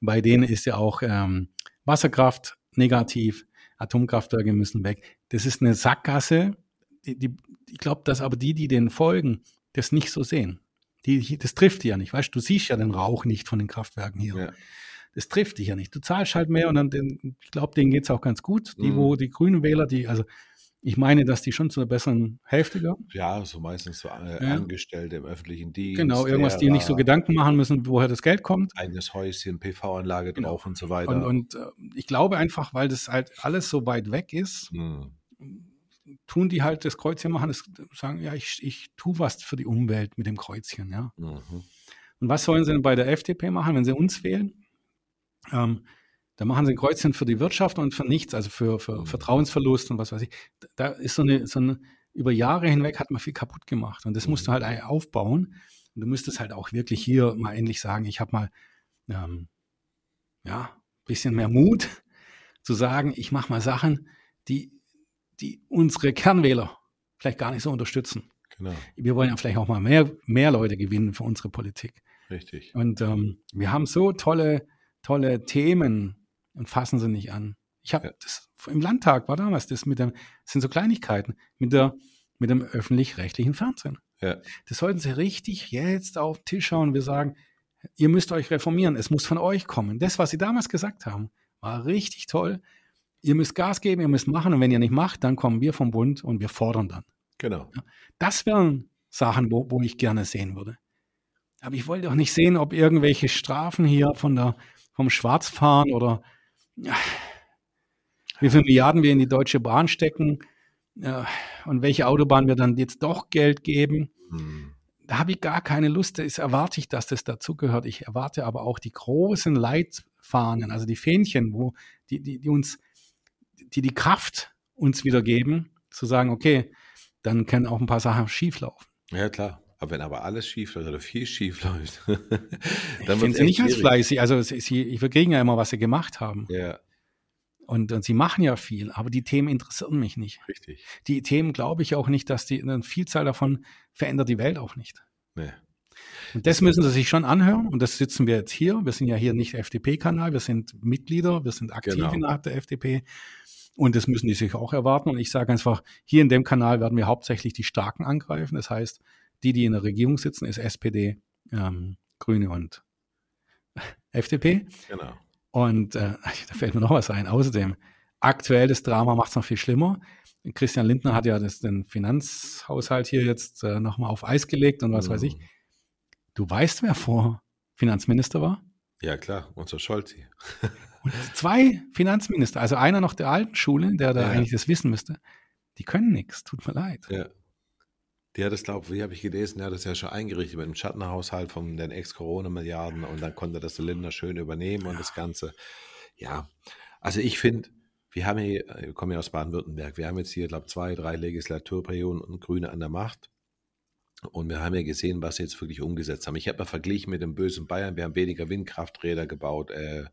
Bei denen ist ja auch ähm, Wasserkraft negativ, Atomkraftwerke müssen weg. Das ist eine Sackgasse, die, die, ich glaube, dass aber die, die den folgen, das nicht so sehen. Die, das trifft die ja nicht, weißt du, du siehst ja den Rauch nicht von den Kraftwerken hier. Ja. Das trifft dich ja nicht. Du zahlst halt mehr und dann, den, ich glaube, denen geht's auch ganz gut. Die, mhm. wo die grünen Wähler, die, also ich meine, dass die schon zu einer besseren Hälfte gehören. Ja, so meistens so äh, ja. Angestellte im öffentlichen Dienst. Genau, irgendwas, die nicht so Gedanken machen müssen, woher das Geld kommt. Eigenes Häuschen, PV-Anlage genau. drauf und so weiter. Und, und äh, ich glaube einfach, weil das halt alles so weit weg ist, mhm tun die halt das Kreuzchen machen, das sagen, ja, ich, ich tue was für die Umwelt mit dem Kreuzchen, ja. Mhm. Und was sollen sie denn bei der FDP machen, wenn sie uns wählen? Ähm, da machen sie ein Kreuzchen für die Wirtschaft und für nichts, also für, für mhm. Vertrauensverlust und was weiß ich. Da ist so eine, so eine, über Jahre hinweg hat man viel kaputt gemacht und das mhm. musst du halt aufbauen. Und du müsstest halt auch wirklich hier mal endlich sagen, ich habe mal, ähm, ja, bisschen mehr Mut zu sagen, ich mache mal Sachen, die die unsere Kernwähler vielleicht gar nicht so unterstützen. Genau. Wir wollen ja vielleicht auch mal mehr, mehr Leute gewinnen für unsere Politik. Richtig. Und ähm, wir haben so tolle, tolle Themen und fassen sie nicht an. Ich habe das im Landtag war damals das mit dem, das sind so Kleinigkeiten, mit der, mit dem öffentlich-rechtlichen Fernsehen. Ja. Das sollten sie richtig jetzt auf den Tisch schauen. Wir sagen, ihr müsst euch reformieren, es muss von euch kommen. Das, was sie damals gesagt haben, war richtig toll ihr müsst Gas geben, ihr müsst machen und wenn ihr nicht macht, dann kommen wir vom Bund und wir fordern dann. Genau. Das wären Sachen, wo, wo ich gerne sehen würde. Aber ich wollte auch nicht sehen, ob irgendwelche Strafen hier von der, vom Schwarzfahren oder wie viele Milliarden wir in die Deutsche Bahn stecken ja, und welche Autobahn wir dann jetzt doch Geld geben. Hm. Da habe ich gar keine Lust. Das erwarte ich, dass das dazugehört. Ich erwarte aber auch die großen Leitfahnen, also die Fähnchen, wo die, die, die uns die die Kraft uns wieder geben, zu sagen, okay, dann können auch ein paar Sachen schief laufen. Ja, klar. Aber wenn aber alles schief läuft oder viel schief läuft, dann wird sie nicht als fleißig. Also sie, wir kriegen ja immer, was sie gemacht haben. Ja. Und, und, sie machen ja viel, aber die Themen interessieren mich nicht. Richtig. Die Themen glaube ich auch nicht, dass die eine Vielzahl davon verändert die Welt auch nicht. Nee. Und das müssen sie sich schon anhören. Und das sitzen wir jetzt hier. Wir sind ja hier nicht FDP-Kanal, wir sind Mitglieder, wir sind aktiv genau. innerhalb der FDP. Und das müssen die sich auch erwarten. Und ich sage einfach, hier in dem Kanal werden wir hauptsächlich die Starken angreifen. Das heißt, die, die in der Regierung sitzen, ist SPD, ähm, Grüne und FDP. Genau. Und äh, da fällt mir noch was ein. Außerdem, aktuelles Drama macht es noch viel schlimmer. Christian Lindner hat ja das, den Finanzhaushalt hier jetzt äh, nochmal auf Eis gelegt und was mhm. weiß ich. Du weißt, wer vor Finanzminister war? Ja, klar, unser Scholzi. Und zwei Finanzminister, also einer noch der alten Schule, der da ja. eigentlich das wissen müsste, die können nichts, tut mir leid. Ja. Der hat das, glaube ich, wie habe ich gelesen, der hat das ja schon eingerichtet mit dem Schattenhaushalt von den Ex-Corona-Milliarden und dann konnte das der Lindner schön übernehmen ja. und das Ganze. Ja, also ich finde, wir haben hier, wir kommen ja aus Baden-Württemberg, wir haben jetzt hier, glaube ich, zwei, drei Legislaturperioden und Grüne an der Macht. Und wir haben ja gesehen, was sie jetzt wirklich umgesetzt haben. Ich habe mal verglichen mit dem bösen Bayern, wir haben weniger Windkrafträder gebaut, äh,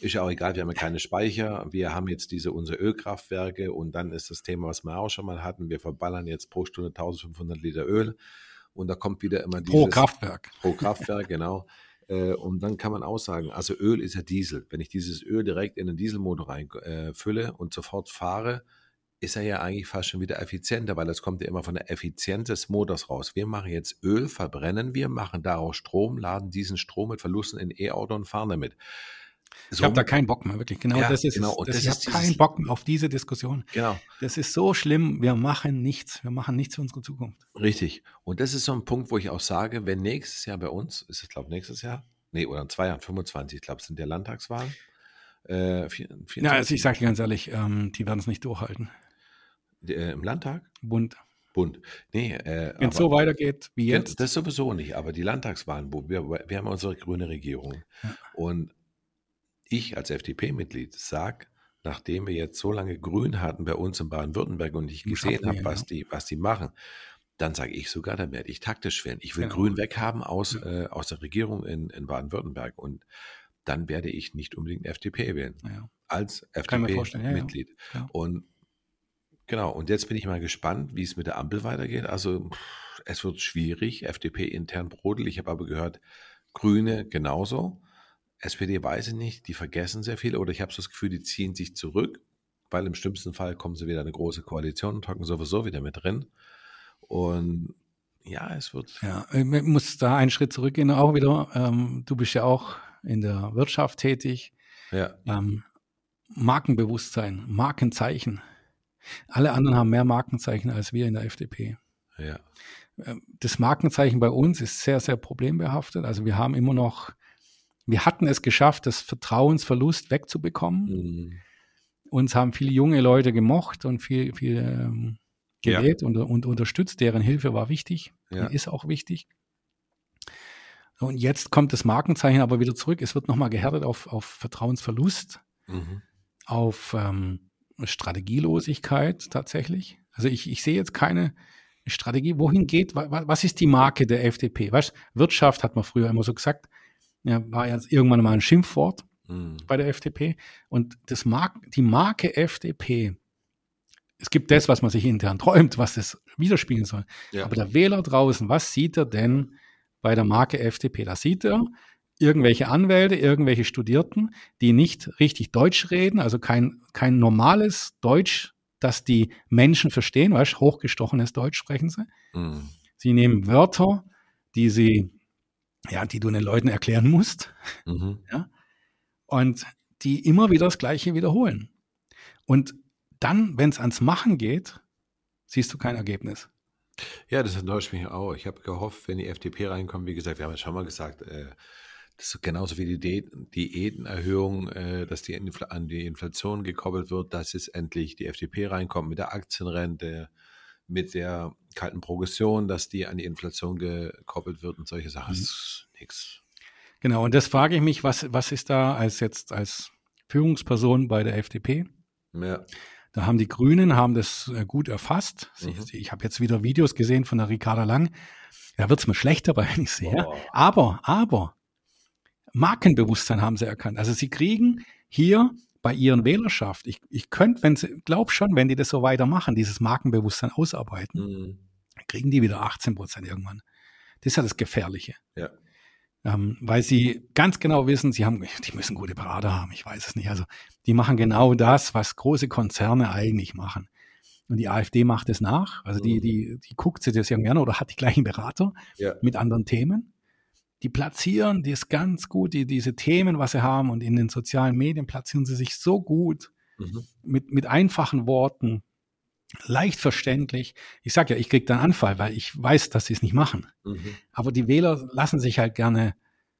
ist ja auch egal, wir haben ja keine Speicher. Wir haben jetzt diese unsere Ölkraftwerke und dann ist das Thema, was wir auch schon mal hatten. Wir verballern jetzt pro Stunde 1500 Liter Öl und da kommt wieder immer dieses. Pro Kraftwerk. Pro Kraftwerk, genau. Äh, und dann kann man auch sagen, also Öl ist ja Diesel. Wenn ich dieses Öl direkt in den Dieselmotor reinfülle äh, und sofort fahre, ist er ja eigentlich fast schon wieder effizienter, weil es kommt ja immer von der Effizienz des Motors raus. Wir machen jetzt Öl, verbrennen wir, machen daraus Strom, laden diesen Strom mit Verlusten in E-Auto und fahren damit. Ich habe da keinen Bock mehr, wirklich. Genau Ja, das ist genau. Das, das ich habe keinen Bock mehr auf diese Diskussion. Genau. Das ist so schlimm. Wir machen nichts. Wir machen nichts für unsere Zukunft. Richtig. Und das ist so ein Punkt, wo ich auch sage, wenn nächstes Jahr bei uns, ist es glaube nächstes Jahr? Nee, oder in zwei Jahren, 25, ich glaube, sind ja Landtagswahlen. Äh, vier- 24, Ja, also ich sage dir ganz ehrlich, ähm, die werden es nicht durchhalten. äh, Im Landtag? Bund. Bund. Nee, äh, Wenn es so weitergeht wie jetzt. Das sowieso nicht, aber die Landtagswahlen, wo wir, wir haben unsere grüne Regierung. Ja. Und ich als FDP-Mitglied sage, nachdem wir jetzt so lange Grün hatten bei uns in Baden-Württemberg und ich gesehen habe, ja. was die, was die machen, dann sage ich sogar, dann werde ich taktisch wählen. Ich will Genau. Grün weghaben aus, äh, aus der Regierung in, in Baden-Württemberg und dann werde ich nicht unbedingt FDP wählen. Ja. Als ja, ja. FDP-Mitglied. Ja. Und genau, und jetzt bin ich mal gespannt, wie es mit der Ampel weitergeht. Also es wird schwierig, FDP intern brodelt. Ich habe aber gehört, Grüne genauso. SPD weiß ich nicht, die vergessen sehr viel oder ich habe so das Gefühl, die ziehen sich zurück, weil im schlimmsten Fall kommen sie wieder in eine große Koalition und hocken sowieso wieder mit drin. Und ja, es wird. Ja, ich muss da einen Schritt zurückgehen auch wieder. Ähm, du bist ja auch in der Wirtschaft tätig. Ja, Ähm, Markenbewusstsein, Markenzeichen. Alle anderen haben mehr Markenzeichen als wir in der FDP. ja, Ähm, Das Markenzeichen bei uns ist sehr, sehr problembehaftet. Also wir haben immer noch, wir hatten es geschafft, das Vertrauensverlust wegzubekommen. Mhm. Uns haben viele junge Leute gemocht und viel, viel ähm, Ja. gewählt und, und unterstützt. Deren Hilfe war wichtig Ja. ist auch wichtig. Und jetzt kommt das Markenzeichen aber wieder zurück. Es wird nochmal gehärtet auf, auf Vertrauensverlust, Mhm. auf ähm, Strategielosigkeit tatsächlich. Also ich, ich sehe jetzt keine Strategie. Wohin geht, wa, wa- was ist die Marke der FDP? Weißt, Wirtschaft hat man früher immer so gesagt, ja, war jetzt irgendwann mal ein Schimpfwort Mhm. bei der FDP. Und das Mark die Marke FDP, es gibt das, was man sich intern träumt, was das widerspiegeln soll. Ja. Aber der Wähler draußen, was sieht er denn bei der Marke FDP? Da sieht er irgendwelche Anwälte, irgendwelche Studierten, die nicht richtig Deutsch reden, also kein, kein normales Deutsch, das die Menschen verstehen, weißt hochgestochenes Deutsch sprechen sie. Mhm. Sie nehmen Wörter, die sie, ja, die du den Leuten erklären musst Mhm. und die immer wieder das Gleiche wiederholen. Und dann, wenn es ans Machen geht, siehst du kein Ergebnis. Ja, das enttäuscht mich auch. Ich habe gehofft, wenn die FDP reinkommt, wie gesagt, wir haben ja schon mal gesagt, äh, das ist genauso wie die Diät- Diätenerhöhung, äh, dass die Infl an die Inflation gekoppelt wird, dass es endlich die FDP reinkommt mit der Aktienrente, mit der kalten Progression, dass die an die Inflation gekoppelt wird und solche Sachen. Das ist nix. Genau, und das frage ich mich, was, was ist da als jetzt als Führungsperson bei der FDP? Ja. Da haben die Grünen haben das äh, gut erfasst. Mhm. sie, ich habe jetzt wieder Videos gesehen von der Ricarda Lang. Da wird's mir schlecht dabei, wenn ich sehe. Boah. Aber, aber, Markenbewusstsein haben sie erkannt. Also sie kriegen hier bei ihren Wählerschaft, ich, ich könnte, wenn sie, glaub schon, wenn die das so weitermachen, dieses Markenbewusstsein ausarbeiten, Mhm. kriegen die wieder 18 Prozent irgendwann. Das ist ja das Gefährliche. Ja. Ähm, weil sie ganz genau wissen, sie haben, die müssen gute Berater haben, ich weiß es nicht. Also die machen genau das, was große Konzerne eigentlich machen. Und die AfD macht es nach. Also die, Mhm. die, die guckt sich das ja gerne oder hat die gleichen Berater Ja. mit anderen Themen. Die platzieren das ganz gut, die, diese Themen, was sie haben, und in den sozialen Medien platzieren sie sich so gut Mhm. mit, mit einfachen Worten, leicht verständlich. Ich sage ja, ich kriege dann Anfall, weil ich weiß, dass sie es nicht machen. Mhm. Aber die Wähler lassen sich halt gerne,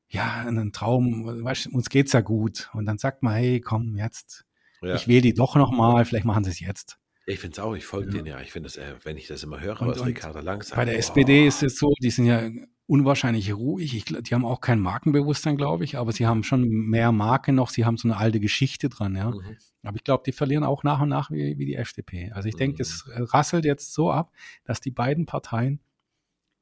ja, einen Traum, weißt, du, uns geht's ja gut. Und dann sagt man, hey, komm, jetzt, Ja. ich wähle die doch nochmal, vielleicht machen sie es jetzt. Ich finde es auch, ich folge Ja. denen ja. Ich finde das, äh, wenn ich das immer höre, Und- was Ricarda Lang sagt. Bei der boah. SPD ist es so, die sind ja unwahrscheinlich ruhig. Ich, die haben auch kein Markenbewusstsein, glaube ich, aber sie haben schon mehr Marke noch. Sie haben so eine alte Geschichte dran, ja. Mhm. Aber ich glaube, die verlieren auch nach und nach wie, wie die FDP. Also ich denke, Mhm. es rasselt jetzt so ab, dass die beiden Parteien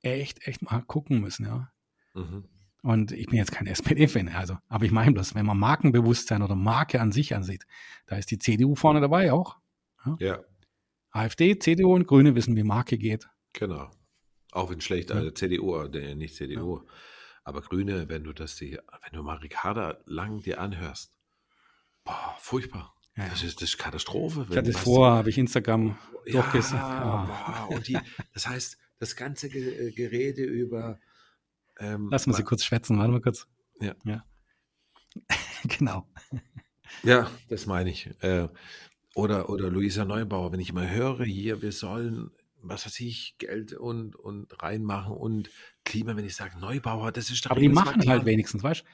echt, echt mal gucken müssen, ja. Mhm. Und ich bin jetzt kein SPD-Fan, also, aber ich meine bloß, wenn man Markenbewusstsein oder Marke an sich ansieht, da ist die CDU vorne dabei auch. Ja, AfD, CDU und Grüne wissen, wie Marke geht. genau. Auch wenn schlecht, Ja. also CDU, äh, nicht CDU, aber Grüne, wenn du das, die, wenn du mal Ricarda Lang dir anhörst, boah, furchtbar. Ja, Das ja. ist, das ist Katastrophe. Ich hatte vor, habe ich Instagram Ja, durchges- ja. boah, und die, das heißt, das ganze äh, Gerede über. Ähm, Lass mal sie kurz schwätzen, warte mal kurz. Ja. ja. genau. Ja, das meine ich. Äh, oder, oder Luisa Neubauer, wenn ich mal höre, hier, wir sollen, was weiß ich, Geld und, und reinmachen und Klima, wenn ich sage Neubauer, das ist doch. Aber die machen halt wenigstens, weißt du?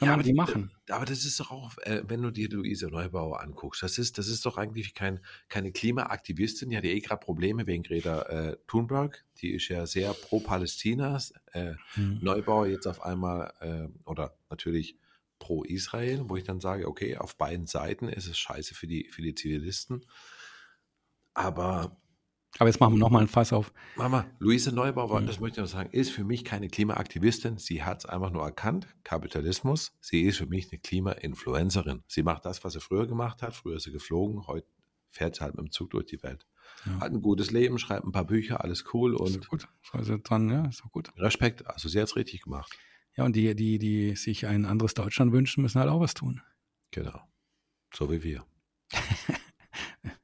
Ja, aber die machen. Aber das ist doch auch, äh, wenn du dir Luisa Neubauer anguckst, das ist, das ist doch eigentlich kein, keine Klimaaktivistin, die hat ja eh gerade Probleme wegen Greta äh, Thunberg, die ist ja sehr pro Palästina, äh, hm. Neubauer jetzt auf einmal, äh, oder natürlich pro Israel, wo ich dann sage, okay, auf beiden Seiten ist es scheiße für die, für die Zivilisten. Aber. Aber jetzt machen wir nochmal ein Fass auf. Mama, Luise Neubauer, mhm. das möchte ich noch sagen, ist für mich keine Klimaaktivistin. Sie hat es einfach nur erkannt. Kapitalismus. Sie ist für mich eine Klima-Influencerin. Sie macht das, was sie früher gemacht hat. Früher ist sie geflogen, heute fährt sie halt mit dem Zug durch die Welt. Ja. Hat ein gutes Leben, schreibt ein paar Bücher, alles cool. Und ist gut. Also dran, ja, ist auch gut. Respekt. Also sie hat es richtig gemacht. Ja, und die, die, die sich ein anderes Deutschland wünschen, müssen halt auch was tun. Genau. So wie wir.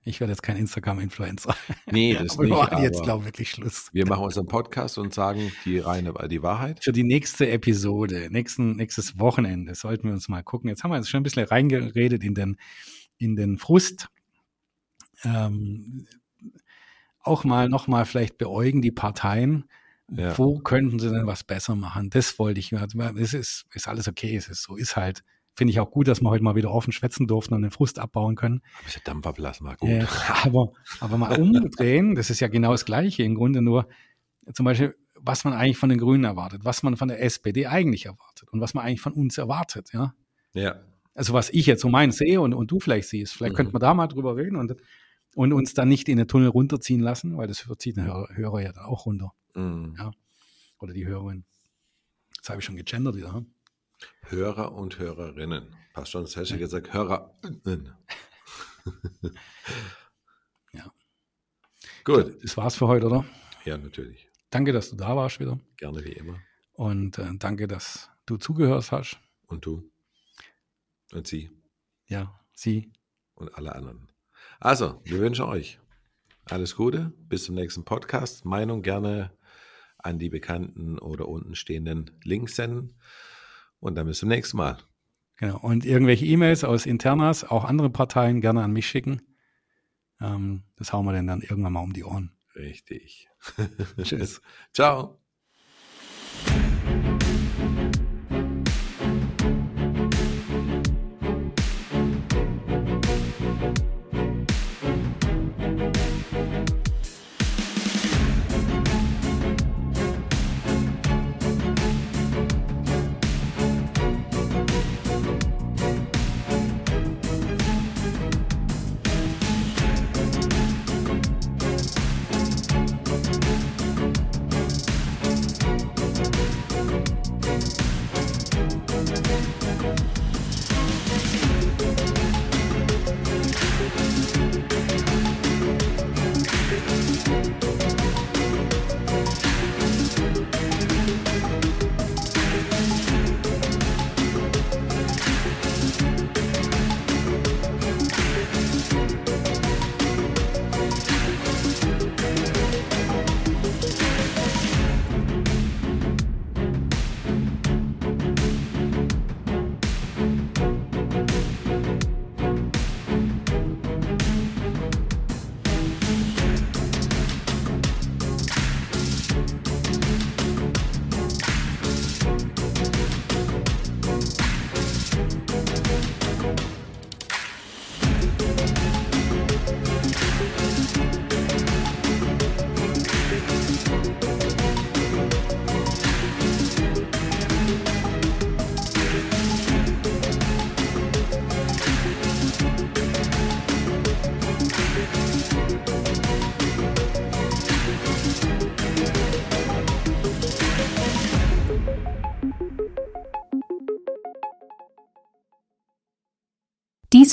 ich werde jetzt kein Instagram-Influencer. Nee, das aber nicht. Wir machen jetzt, glaube ich, wirklich Schluss. Wir machen unseren Podcast und sagen die reine, die Wahrheit. Für die nächste Episode, nächsten, nächstes Wochenende sollten wir uns mal gucken. Jetzt haben wir jetzt schon ein bisschen reingeredet in den, in den Frust. Ähm, auch mal nochmal vielleicht beäugen die Parteien, ja. Wo könnten sie denn was besser machen? Das wollte ich. Also, es ist, ist alles okay, es ist so, ist halt. Finde ich auch gut, dass wir heute mal wieder offen schwätzen durften und den Frust abbauen können. Ein bisschen Dampferplasma, gut. Ja, aber, aber mal umdrehen, das ist ja genau das Gleiche. Im Grunde nur, zum Beispiel, was man eigentlich von den Grünen erwartet, was man von der SPD eigentlich erwartet und was man eigentlich von uns erwartet, ja. Ja. Also was ich jetzt so mein sehe und, und du vielleicht siehst, vielleicht mhm. könnte man da mal drüber reden und, und uns dann nicht in den Tunnel runterziehen lassen, weil das zieht den Hörer, Hörer ja dann auch runter. Mhm. Ja. Oder die Hörerin. Das habe ich schon gegendert wieder. Hm? Hörer und Hörerinnen. Passt schon, das du ja. gesagt, Hörerinnen. ja. Gut. Das war's für heute, oder? Ja, natürlich. Danke, dass du da warst wieder. Gerne wie immer. Und äh, danke, dass du zugehört hast. Und du. Und sie. Ja, sie. Und alle anderen. Also, wir wünschen euch alles Gute. Bis zum nächsten Podcast. Meinung gerne an die bekannten oder unten stehenden Links senden. Und dann bis zum nächsten Mal. Genau. Und irgendwelche E-Mails aus Internas, auch andere Parteien gerne an mich schicken. Ähm, das hauen wir denn dann irgendwann mal um die Ohren. Richtig. Tschüss. Ciao.